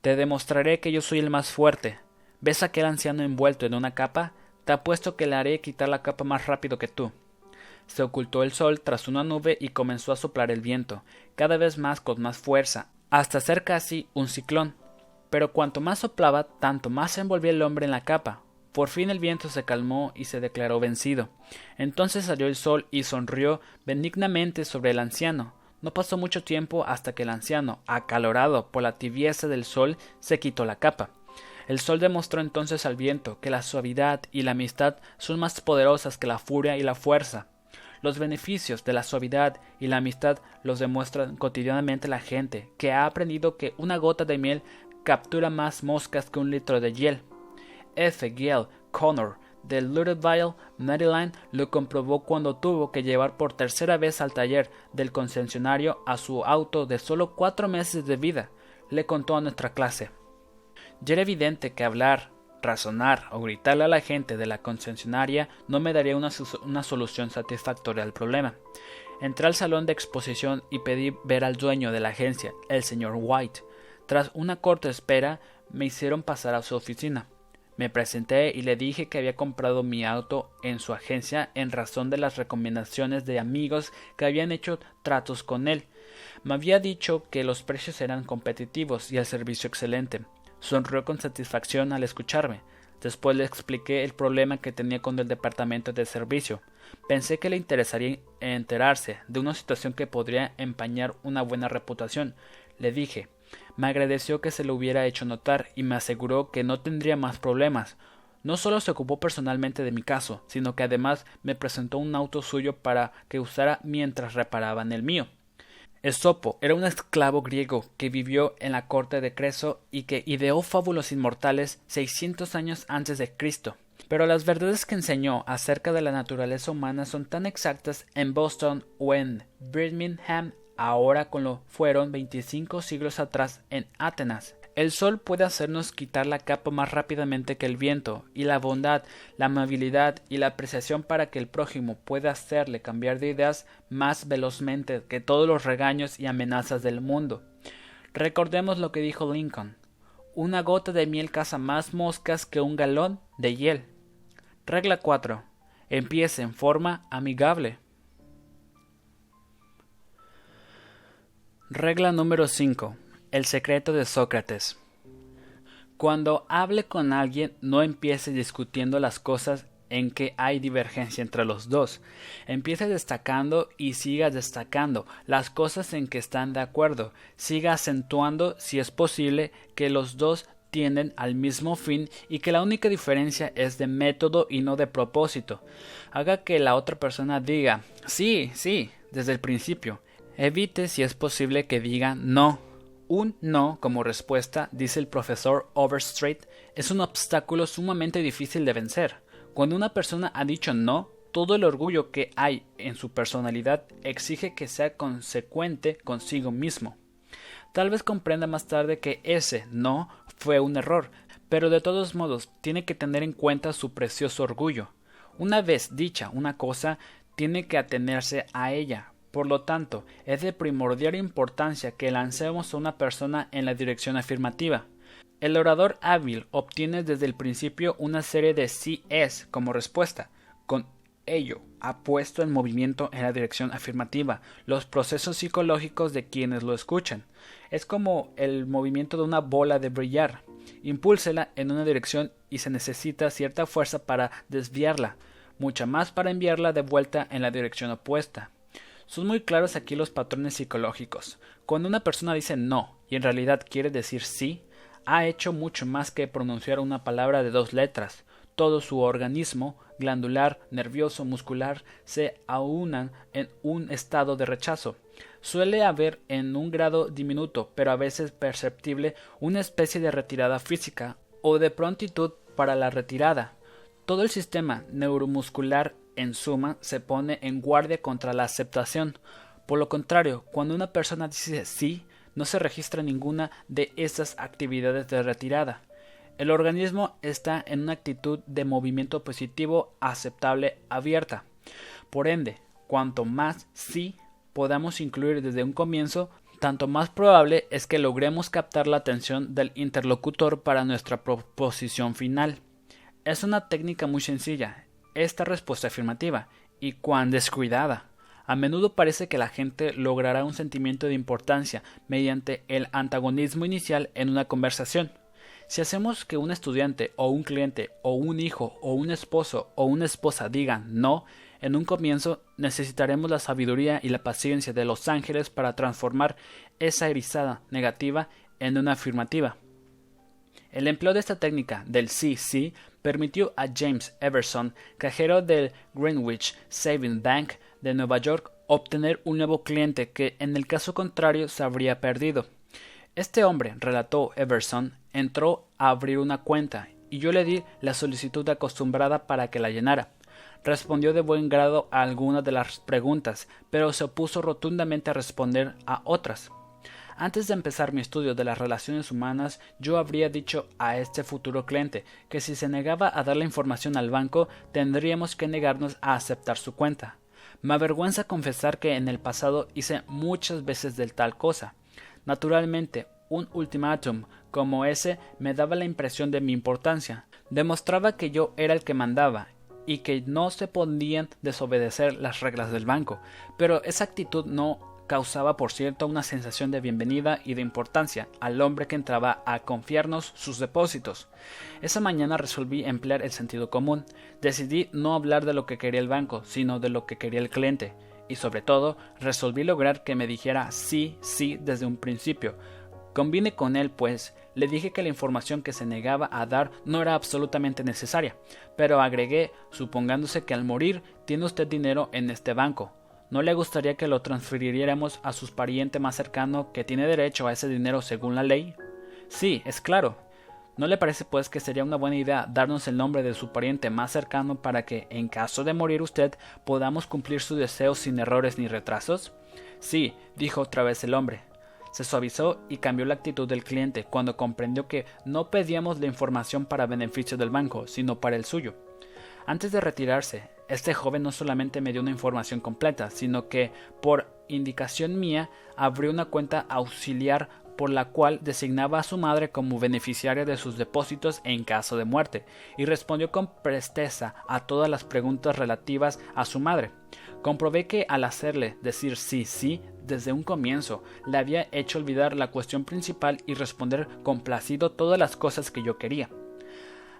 Te demostraré que yo soy el más fuerte. ¿Ves aquel anciano envuelto en una capa? Te apuesto que le haré quitar la capa más rápido que tú. Se ocultó el sol tras una nube y comenzó a soplar el viento, cada vez más con más fuerza, hasta ser casi un ciclón pero cuanto más soplaba, tanto más se envolvía el hombre en la capa. Por fin el viento se calmó y se declaró vencido. Entonces salió el sol y sonrió benignamente sobre el anciano. No pasó mucho tiempo hasta que el anciano, acalorado por la tibieza del sol, se quitó la capa. El sol demostró entonces al viento que la suavidad y la amistad son más poderosas que la furia y la fuerza. Los beneficios de la suavidad y la amistad los demuestra cotidianamente la gente, que ha aprendido que una gota de miel captura más moscas que un litro de hiel. F. Gale Connor de Louisville, Maryland, lo comprobó cuando tuvo que llevar por tercera vez al taller del concesionario a su auto de solo cuatro meses de vida. Le contó a nuestra clase. Ya era evidente que hablar razonar o gritarle a la gente de la concesionaria no me daría una, una, solución satisfactoria al problema. Entré al salón de exposición y pedí ver al dueño de la agencia, el señor White. Tras una corta espera, me hicieron pasar a su oficina. Me presenté y le dije que había comprado mi auto en su agencia en razón de las recomendaciones de amigos que habían hecho tratos con él. Me había dicho que los precios eran competitivos y el servicio excelente. Sonrió con satisfacción al escucharme. Después le expliqué el problema que tenía con el departamento de servicio. Pensé que le interesaría enterarse de una situación que podría empañar una buena reputación. Le dije me agradeció que se lo hubiera hecho notar y me aseguró que no tendría más problemas. No solo se ocupó personalmente de mi caso, sino que además me presentó un auto suyo para que usara mientras reparaban el mío. Esopo era un esclavo griego que vivió en la corte de Creso y que ideó fábulos inmortales 600 años antes de Cristo. Pero las verdades que enseñó acerca de la naturaleza humana son tan exactas en Boston o en Birmingham ahora como lo fueron 25 siglos atrás en Atenas. El sol puede hacernos quitar la capa más rápidamente que el viento, y la bondad, la amabilidad y la apreciación para que el prójimo pueda hacerle cambiar de ideas más velozmente que todos los regaños y amenazas del mundo. Recordemos lo que dijo Lincoln. Una gota de miel caza más moscas que un galón de hiel. Regla 4. Empiece en forma amigable. Regla número 5. El secreto de Sócrates. Cuando hable con alguien, no empiece discutiendo las cosas en que hay divergencia entre los dos. Empiece destacando y siga destacando las cosas en que están de acuerdo. Siga acentuando, si es posible, que los dos tienden al mismo fin y que la única diferencia es de método y no de propósito. Haga que la otra persona diga sí, sí, desde el principio Evite si es posible que diga no. Un no como respuesta, dice el profesor Overstreet, es un obstáculo sumamente difícil de vencer. Cuando una persona ha dicho no, todo el orgullo que hay en su personalidad exige que sea consecuente consigo mismo. Tal vez comprenda más tarde que ese no fue un error, pero de todos modos tiene que tener en cuenta su precioso orgullo. Una vez dicha una cosa, tiene que atenerse a ella, por lo tanto, es de primordial importancia que lancemos a una persona en la dirección afirmativa. El orador hábil obtiene desde el principio una serie de sí es como respuesta. Con ello, ha puesto en movimiento en la dirección afirmativa los procesos psicológicos de quienes lo escuchan. Es como el movimiento de una bola de brillar. Impúlsela en una dirección y se necesita cierta fuerza para desviarla, mucha más para enviarla de vuelta en la dirección opuesta. Son muy claros aquí los patrones psicológicos. Cuando una persona dice no y en realidad quiere decir sí, ha hecho mucho más que pronunciar una palabra de dos letras. Todo su organismo, glandular, nervioso, muscular, se aunan en un estado de rechazo. Suele haber en un grado diminuto, pero a veces perceptible, una especie de retirada física o de prontitud para la retirada. Todo el sistema neuromuscular en suma, se pone en guardia contra la aceptación. Por lo contrario, cuando una persona dice sí, no se registra ninguna de esas actividades de retirada. El organismo está en una actitud de movimiento positivo, aceptable, abierta. Por ende, cuanto más sí podamos incluir desde un comienzo, tanto más probable es que logremos captar la atención del interlocutor para nuestra proposición final. Es una técnica muy sencilla, esta respuesta afirmativa y cuán descuidada. A menudo parece que la gente logrará un sentimiento de importancia mediante el antagonismo inicial en una conversación. Si hacemos que un estudiante o un cliente o un hijo o un esposo o una esposa digan no en un comienzo, necesitaremos la sabiduría y la paciencia de los ángeles para transformar esa erizada negativa en una afirmativa. El empleo de esta técnica del sí sí permitió a James Everson, cajero del Greenwich Saving Bank de Nueva York, obtener un nuevo cliente que en el caso contrario se habría perdido. Este hombre, relató Everson, entró a abrir una cuenta y yo le di la solicitud acostumbrada para que la llenara. Respondió de buen grado a algunas de las preguntas, pero se opuso rotundamente a responder a otras. Antes de empezar mi estudio de las relaciones humanas, yo habría dicho a este futuro cliente que si se negaba a dar la información al banco, tendríamos que negarnos a aceptar su cuenta. Me avergüenza confesar que en el pasado hice muchas veces del tal cosa. Naturalmente, un ultimátum como ese me daba la impresión de mi importancia. Demostraba que yo era el que mandaba y que no se podían desobedecer las reglas del banco, pero esa actitud no causaba, por cierto, una sensación de bienvenida y de importancia al hombre que entraba a confiarnos sus depósitos. Esa mañana resolví emplear el sentido común. Decidí no hablar de lo que quería el banco, sino de lo que quería el cliente. Y sobre todo, resolví lograr que me dijera sí, sí desde un principio. Convine con él, pues, le dije que la información que se negaba a dar no era absolutamente necesaria, pero agregué, supongándose que al morir tiene usted dinero en este banco, ¿No le gustaría que lo transfiriéramos a su pariente más cercano que tiene derecho a ese dinero según la ley? Sí, es claro. ¿No le parece pues que sería una buena idea darnos el nombre de su pariente más cercano para que, en caso de morir usted, podamos cumplir su deseo sin errores ni retrasos? Sí, dijo otra vez el hombre. Se suavizó y cambió la actitud del cliente cuando comprendió que no pedíamos la información para beneficio del banco, sino para el suyo. Antes de retirarse, este joven no solamente me dio una información completa, sino que, por indicación mía, abrió una cuenta auxiliar por la cual designaba a su madre como beneficiaria de sus depósitos en caso de muerte, y respondió con presteza a todas las preguntas relativas a su madre. Comprobé que al hacerle decir sí, sí, desde un comienzo, le había hecho olvidar la cuestión principal y responder complacido todas las cosas que yo quería.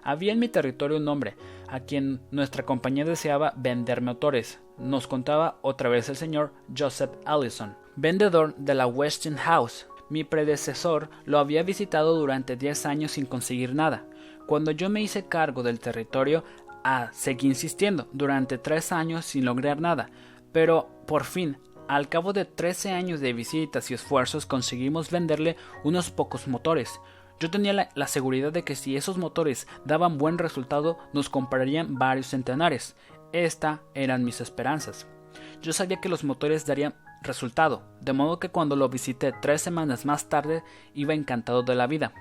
Había en mi territorio un hombre a quien nuestra compañía deseaba vender motores. Nos contaba otra vez el señor Joseph Allison, vendedor de la Westinghouse. Mi predecesor lo había visitado durante diez años sin conseguir nada. Cuando yo me hice cargo del territorio, ah, seguí insistiendo durante tres años sin lograr nada, pero por fin al cabo de trece años de visitas y esfuerzos conseguimos venderle unos pocos motores. Yo tenía la, seguridad de que si esos motores daban buen resultado nos comprarían varios centenares. Estas eran mis esperanzas. Yo sabía que los motores darían resultado, de modo que cuando lo visité tres semanas más tarde iba encantado de la vida.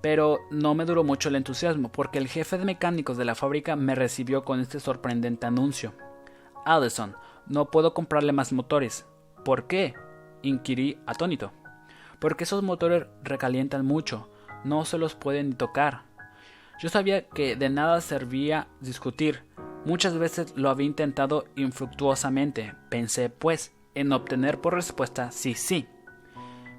Pero no me duró mucho el entusiasmo, porque el jefe de mecánicos de la fábrica me recibió con este sorprendente anuncio. Addison, no puedo comprarle más motores. ¿Por qué? inquirí atónito. Porque esos motores recalientan mucho, no se los pueden tocar. Yo sabía que de nada servía discutir. Muchas veces lo había intentado infructuosamente. Pensé, pues, en obtener por respuesta sí, sí.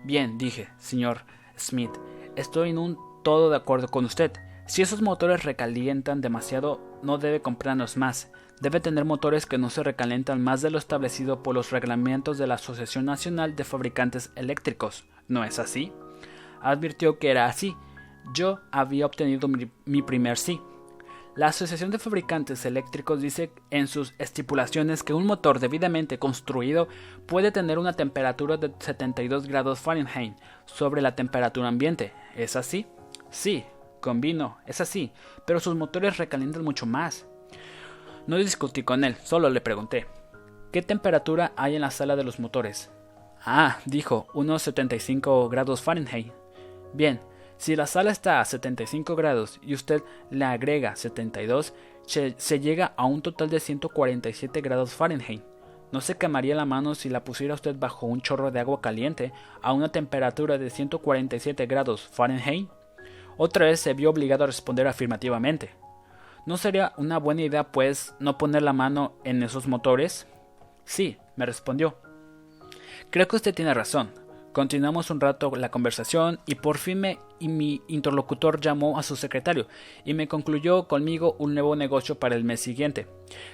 Bien, dije, señor Smith, estoy en un todo de acuerdo con usted. Si esos motores recalientan demasiado, no debe comprarnos más. Debe tener motores que no se recalientan más de lo establecido por los reglamentos de la Asociación Nacional de Fabricantes Eléctricos. ¿No es así? Advirtió que era así. Yo había obtenido mi, primer sí. La Asociación de Fabricantes Eléctricos dice en sus estipulaciones que un motor debidamente construido puede tener una temperatura de 72 grados Fahrenheit sobre la temperatura ambiente. ¿Es así? Sí, convino, es así, pero sus motores recalientan mucho más. No discutí con él, solo le pregunté, ¿qué temperatura hay en la sala de los motores? Ah, dijo, unos 75 grados Fahrenheit. Bien, si la sala está a 75 grados y usted le agrega 72, se, llega a un total de 147 grados Fahrenheit. ¿No se quemaría la mano si la pusiera usted bajo un chorro de agua caliente a una temperatura de 147 grados Fahrenheit? Otra vez se vio obligado a responder afirmativamente. ¿No sería una buena idea, pues, no poner la mano en esos motores? Sí, me respondió. Creo que usted tiene razón. Continuamos un rato la conversación y por fin me, y mi interlocutor llamó a su secretario y me concluyó conmigo un nuevo negocio para el mes siguiente.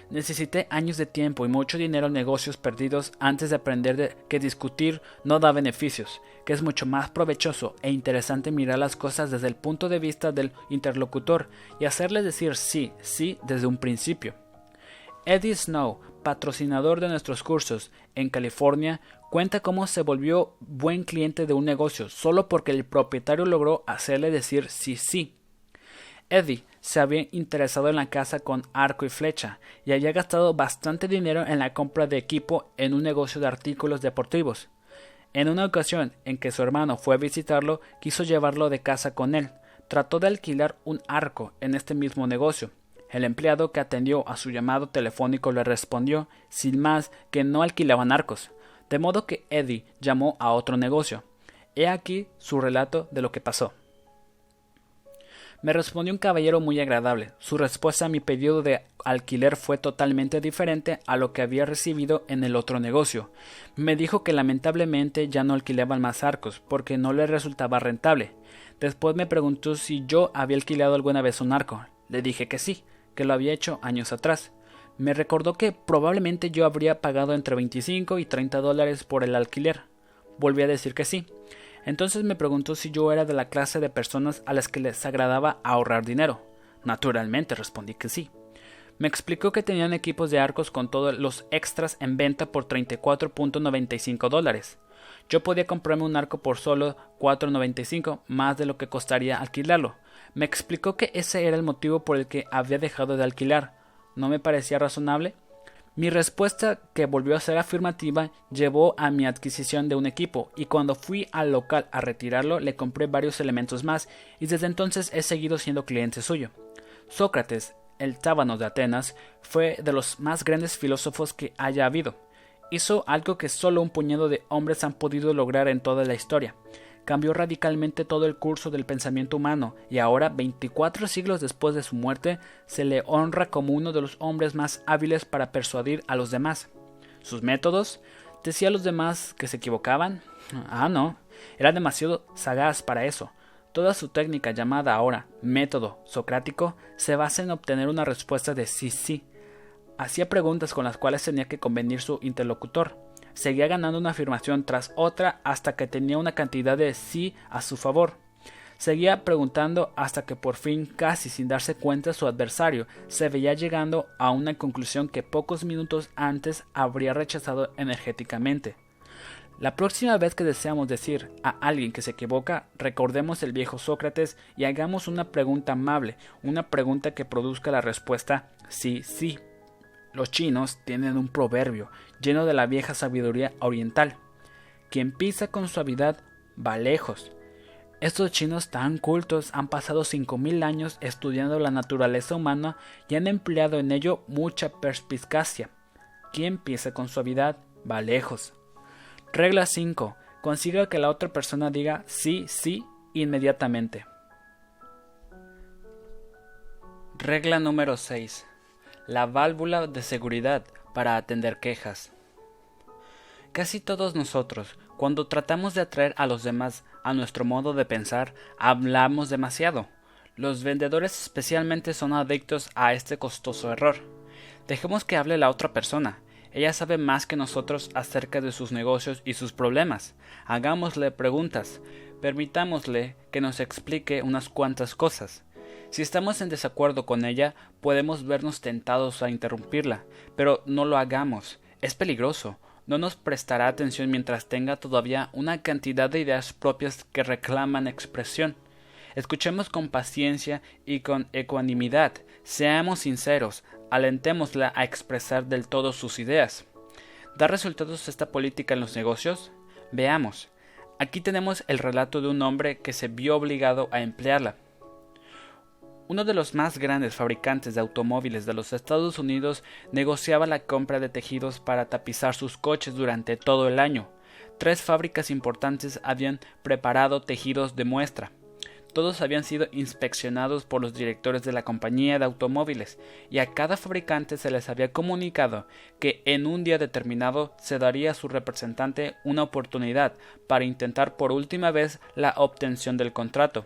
Necesité años de tiempo y mucho dinero en negocios perdidos antes de aprender de que discutir no da beneficios, que es mucho más provechoso e interesante mirar las cosas desde el punto de vista del interlocutor y hacerle decir sí, sí desde un principio. Eddie Snow, patrocinador de nuestros cursos en California, cuenta cómo se volvió buen cliente de un negocio solo porque el propietario logró hacerle decir sí sí. Eddie se había interesado en la casa con arco y flecha y había gastado bastante dinero en la compra de equipo en un negocio de artículos deportivos. En una ocasión en que su hermano fue a visitarlo, quiso llevarlo de casa con él. Trató de alquilar un arco en este mismo negocio. El empleado que atendió a su llamado telefónico le respondió, sin más, que no alquilaban arcos, de modo que Eddie llamó a otro negocio. He aquí su relato de lo que pasó. Me respondió un caballero muy agradable. Su respuesta a mi pedido de alquiler fue totalmente diferente a lo que había recibido en el otro negocio. Me dijo que lamentablemente ya no alquilaban más arcos, porque no le resultaba rentable. Después me preguntó si yo había alquilado alguna vez un arco. Le dije que sí, que lo había hecho años atrás. Me recordó que probablemente yo habría pagado entre 25 y 30 dólares por el alquiler. Volví a decir que sí. Entonces me preguntó si yo era de la clase de personas a las que les agradaba ahorrar dinero. Naturalmente respondí que sí. Me explicó que tenían equipos de arcos con todos los extras en venta por 34.95 dólares. Yo podía comprarme un arco por solo 4.95, más de lo que costaría alquilarlo. Me explicó que ese era el motivo por el que había dejado de alquilar. ¿No me parecía razonable? Mi respuesta, que volvió a ser afirmativa, llevó a mi adquisición de un equipo, y cuando fui al local a retirarlo le compré varios elementos más, y desde entonces he seguido siendo cliente suyo. Sócrates, el tábano de Atenas, fue de los más grandes filósofos que haya habido. Hizo algo que solo un puñado de hombres han podido lograr en toda la historia cambió radicalmente todo el curso del pensamiento humano y ahora, 24 siglos después de su muerte, se le honra como uno de los hombres más hábiles para persuadir a los demás. Sus métodos, decía a los demás que se equivocaban. Ah, no, era demasiado sagaz para eso. Toda su técnica llamada ahora método socrático se basa en obtener una respuesta de sí sí. Hacía preguntas con las cuales tenía que convenir su interlocutor seguía ganando una afirmación tras otra hasta que tenía una cantidad de sí a su favor. Seguía preguntando hasta que por fin, casi sin darse cuenta, su adversario se veía llegando a una conclusión que pocos minutos antes habría rechazado energéticamente. La próxima vez que deseamos decir a alguien que se equivoca, recordemos el viejo Sócrates y hagamos una pregunta amable, una pregunta que produzca la respuesta sí, sí. Los chinos tienen un proverbio lleno de la vieja sabiduría oriental. Quien pisa con suavidad va lejos. Estos chinos tan cultos han pasado cinco mil años estudiando la naturaleza humana y han empleado en ello mucha perspicacia. Quien pisa con suavidad va lejos. Regla 5. Consiga que la otra persona diga sí, sí inmediatamente. Regla número 6 la válvula de seguridad para atender quejas. Casi todos nosotros, cuando tratamos de atraer a los demás a nuestro modo de pensar, hablamos demasiado. Los vendedores especialmente son adictos a este costoso error. Dejemos que hable la otra persona. Ella sabe más que nosotros acerca de sus negocios y sus problemas. Hagámosle preguntas. Permitámosle que nos explique unas cuantas cosas. Si estamos en desacuerdo con ella, podemos vernos tentados a interrumpirla, pero no lo hagamos. Es peligroso. No nos prestará atención mientras tenga todavía una cantidad de ideas propias que reclaman expresión. Escuchemos con paciencia y con ecuanimidad. Seamos sinceros. Alentémosla a expresar del todo sus ideas. ¿Da resultados esta política en los negocios? Veamos. Aquí tenemos el relato de un hombre que se vio obligado a emplearla. Uno de los más grandes fabricantes de automóviles de los Estados Unidos negociaba la compra de tejidos para tapizar sus coches durante todo el año. Tres fábricas importantes habían preparado tejidos de muestra. Todos habían sido inspeccionados por los directores de la compañía de automóviles y a cada fabricante se les había comunicado que en un día determinado se daría a su representante una oportunidad para intentar por última vez la obtención del contrato.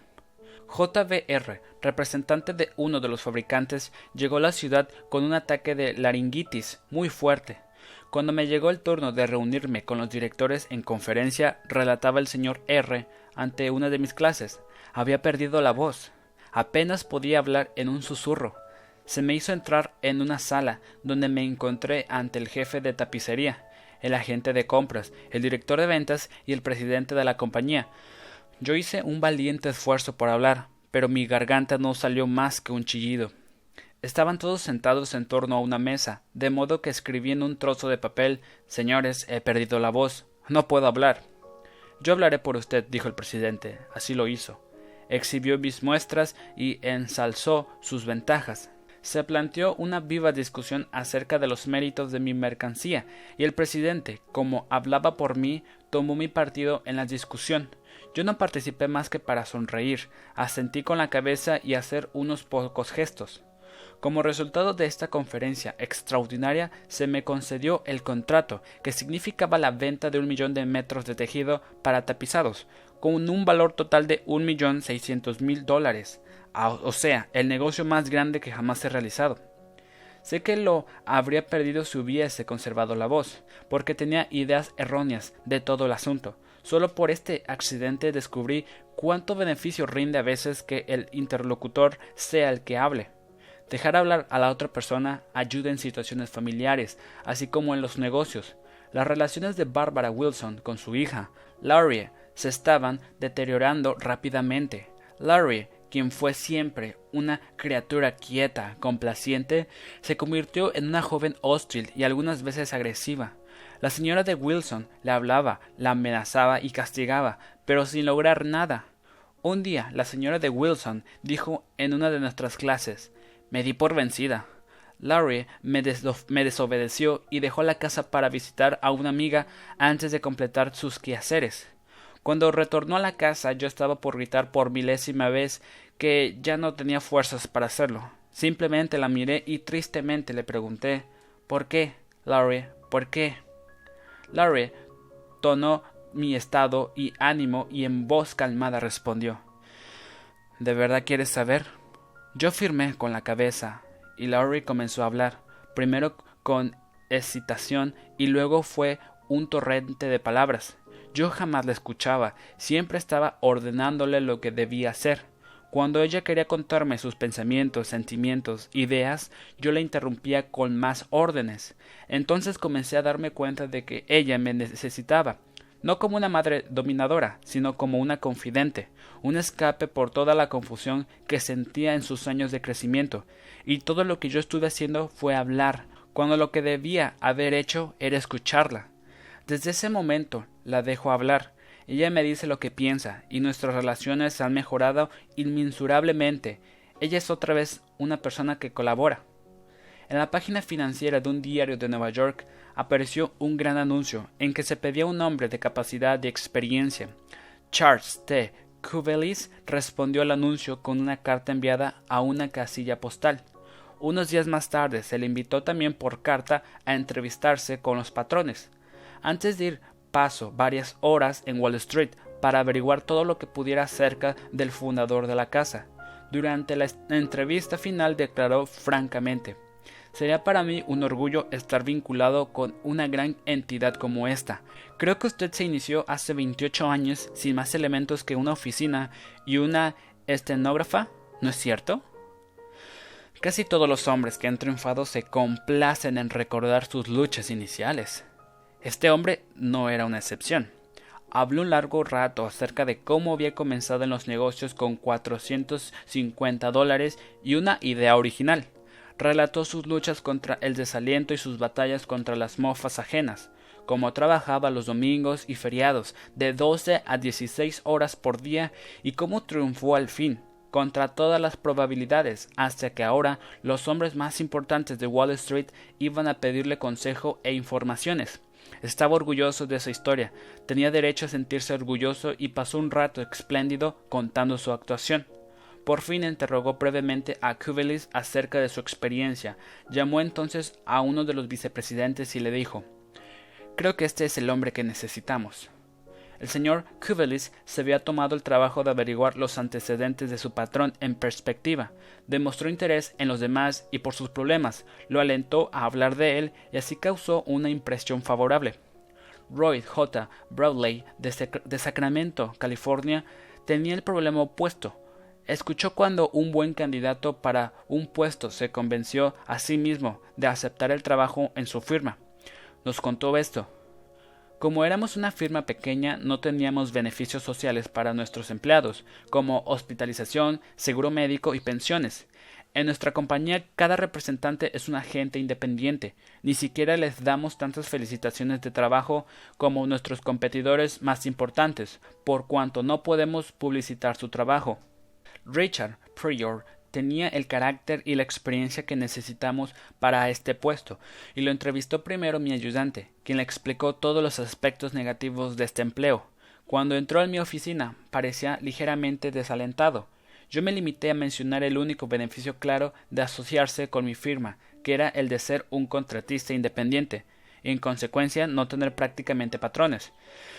JBR, representante de uno de los fabricantes, llegó a la ciudad con un ataque de laringitis muy fuerte. Cuando me llegó el turno de reunirme con los directores en conferencia, relataba el señor R ante una de mis clases. Había perdido la voz. Apenas podía hablar en un susurro. Se me hizo entrar en una sala donde me encontré ante el jefe de tapicería, el agente de compras, el director de ventas y el presidente de la compañía. Yo hice un valiente esfuerzo por hablar, pero mi garganta no salió más que un chillido. Estaban todos sentados en torno a una mesa, de modo que escribí en un trozo de papel Señores, he perdido la voz. No puedo hablar. Yo hablaré por usted, dijo el presidente. Así lo hizo. Exhibió mis muestras y ensalzó sus ventajas. Se planteó una viva discusión acerca de los méritos de mi mercancía, y el presidente, como hablaba por mí, tomó mi partido en la discusión. Yo no participé más que para sonreír, asentí con la cabeza y hacer unos pocos gestos. Como resultado de esta conferencia extraordinaria se me concedió el contrato, que significaba la venta de un millón de metros de tejido para tapizados, con un valor total de un millón seiscientos mil dólares, o sea, el negocio más grande que jamás he realizado. Sé que lo habría perdido si hubiese conservado la voz, porque tenía ideas erróneas de todo el asunto. Solo por este accidente descubrí cuánto beneficio rinde a veces que el interlocutor sea el que hable. Dejar hablar a la otra persona ayuda en situaciones familiares, así como en los negocios. Las relaciones de Barbara Wilson con su hija, Laurie, se estaban deteriorando rápidamente. Laurie, quien fue siempre una criatura quieta, complaciente, se convirtió en una joven hostil y algunas veces agresiva. La señora de Wilson le hablaba, la amenazaba y castigaba, pero sin lograr nada. Un día la señora de Wilson dijo en una de nuestras clases me di por vencida. Larry me, desobedeció y dejó la casa para visitar a una amiga antes de completar sus quehaceres. Cuando retornó a la casa yo estaba por gritar por milésima vez que ya no tenía fuerzas para hacerlo. Simplemente la miré y tristemente le pregunté ¿Por qué, Larry? ¿Por qué? Larry tonó mi estado y ánimo y en voz calmada respondió ¿De verdad quieres saber? Yo firmé con la cabeza y Laurie comenzó a hablar, primero con excitación y luego fue un torrente de palabras. Yo jamás la escuchaba, siempre estaba ordenándole lo que debía hacer. Cuando ella quería contarme sus pensamientos, sentimientos, ideas, yo la interrumpía con más órdenes. Entonces comencé a darme cuenta de que ella me necesitaba, no como una madre dominadora, sino como una confidente, un escape por toda la confusión que sentía en sus años de crecimiento, y todo lo que yo estuve haciendo fue hablar, cuando lo que debía haber hecho era escucharla. Desde ese momento la dejo hablar, ella me dice lo que piensa, y nuestras relaciones han mejorado inmensurablemente. Ella es otra vez una persona que colabora. En la página financiera de un diario de Nueva York apareció un gran anuncio en que se pedía un hombre de capacidad y experiencia. Charles T. Cubelis respondió al anuncio con una carta enviada a una casilla postal. Unos días más tarde se le invitó también por carta a entrevistarse con los patrones. Antes de ir, pasó varias horas en Wall Street para averiguar todo lo que pudiera acerca del fundador de la casa. Durante la entrevista final declaró francamente Sería para mí un orgullo estar vinculado con una gran entidad como esta. Creo que usted se inició hace 28 años sin más elementos que una oficina y una estenógrafa, ¿no es cierto? Casi todos los hombres que han triunfado se complacen en recordar sus luchas iniciales. Este hombre no era una excepción. Habló un largo rato acerca de cómo había comenzado en los negocios con 450 dólares y una idea original relató sus luchas contra el desaliento y sus batallas contra las mofas ajenas, cómo trabajaba los domingos y feriados de 12 a 16 horas por día y cómo triunfó al fin, contra todas las probabilidades, hasta que ahora los hombres más importantes de Wall Street iban a pedirle consejo e informaciones. Estaba orgulloso de esa historia, tenía derecho a sentirse orgulloso y pasó un rato espléndido contando su actuación. Por fin interrogó brevemente a Kubelis acerca de su experiencia. Llamó entonces a uno de los vicepresidentes y le dijo Creo que este es el hombre que necesitamos. El señor Kubelis se había tomado el trabajo de averiguar los antecedentes de su patrón en perspectiva, demostró interés en los demás y por sus problemas, lo alentó a hablar de él y así causó una impresión favorable. Roy J. Bradley de Sacramento, California, tenía el problema opuesto, Escuchó cuando un buen candidato para un puesto se convenció a sí mismo de aceptar el trabajo en su firma. Nos contó esto. Como éramos una firma pequeña, no teníamos beneficios sociales para nuestros empleados, como hospitalización, seguro médico y pensiones. En nuestra compañía cada representante es un agente independiente, ni siquiera les damos tantas felicitaciones de trabajo como nuestros competidores más importantes, por cuanto no podemos publicitar su trabajo. Richard Prior tenía el carácter y la experiencia que necesitamos para este puesto, y lo entrevistó primero mi ayudante, quien le explicó todos los aspectos negativos de este empleo. Cuando entró en mi oficina parecía ligeramente desalentado, yo me limité a mencionar el único beneficio claro de asociarse con mi firma, que era el de ser un contratista independiente, y en consecuencia no tener prácticamente patrones.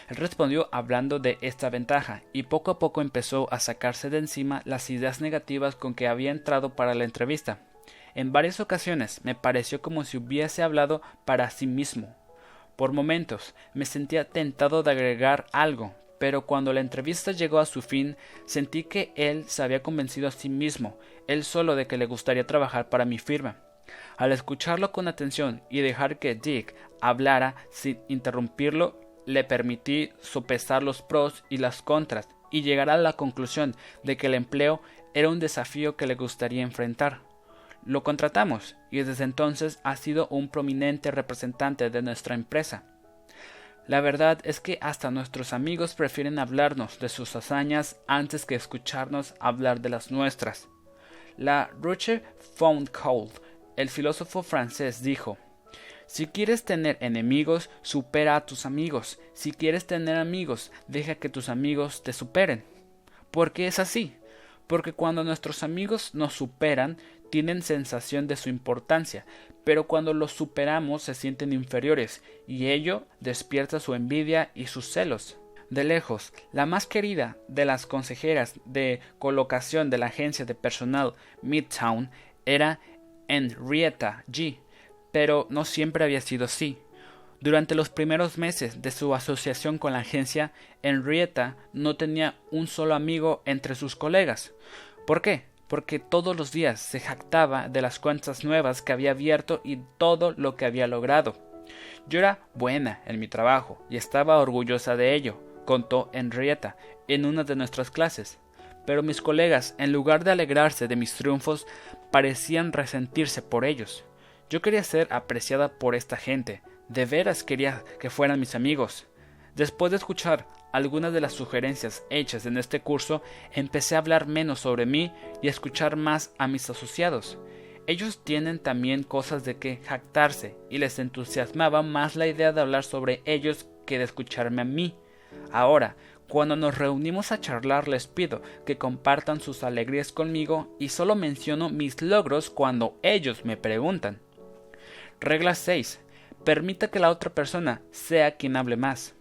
Él respondió hablando de esta ventaja, y poco a poco empezó a sacarse de encima las ideas negativas con que había entrado para la entrevista. En varias ocasiones me pareció como si hubiese hablado para sí mismo. Por momentos me sentía tentado de agregar algo, pero cuando la entrevista llegó a su fin, sentí que él se había convencido a sí mismo, él solo de que le gustaría trabajar para mi firma. Al escucharlo con atención y dejar que Dick hablara sin interrumpirlo, le permití sopesar los pros y las contras y llegar a la conclusión de que el empleo era un desafío que le gustaría enfrentar. Lo contratamos y desde entonces ha sido un prominente representante de nuestra empresa. La verdad es que hasta nuestros amigos prefieren hablarnos de sus hazañas antes que escucharnos hablar de las nuestras. La Roche Foundcold, el filósofo francés, dijo Si quieres tener enemigos, supera a tus amigos. Si quieres tener amigos, deja que tus amigos te superen. ¿Por qué es así? Porque cuando nuestros amigos nos superan, tienen sensación de su importancia, pero cuando los superamos se sienten inferiores, y ello despierta su envidia y sus celos. De lejos, la más querida de las consejeras de colocación de la agencia de personal Midtown era Henrietta G., pero no siempre había sido así. Durante los primeros meses de su asociación con la agencia, Henrietta no tenía un solo amigo entre sus colegas. ¿Por qué? porque todos los días se jactaba de las cuentas nuevas que había abierto y todo lo que había logrado. Yo era buena en mi trabajo y estaba orgullosa de ello, contó Henrietta en una de nuestras clases. Pero mis colegas, en lugar de alegrarse de mis triunfos, parecían resentirse por ellos. Yo quería ser apreciada por esta gente, de veras quería que fueran mis amigos. Después de escuchar algunas de las sugerencias hechas en este curso, empecé a hablar menos sobre mí y a escuchar más a mis asociados. Ellos tienen también cosas de que jactarse y les entusiasmaba más la idea de hablar sobre ellos que de escucharme a mí. Ahora, cuando nos reunimos a charlar les pido que compartan sus alegrías conmigo y solo menciono mis logros cuando ellos me preguntan. Regla 6. Permita que la otra persona sea quien hable más.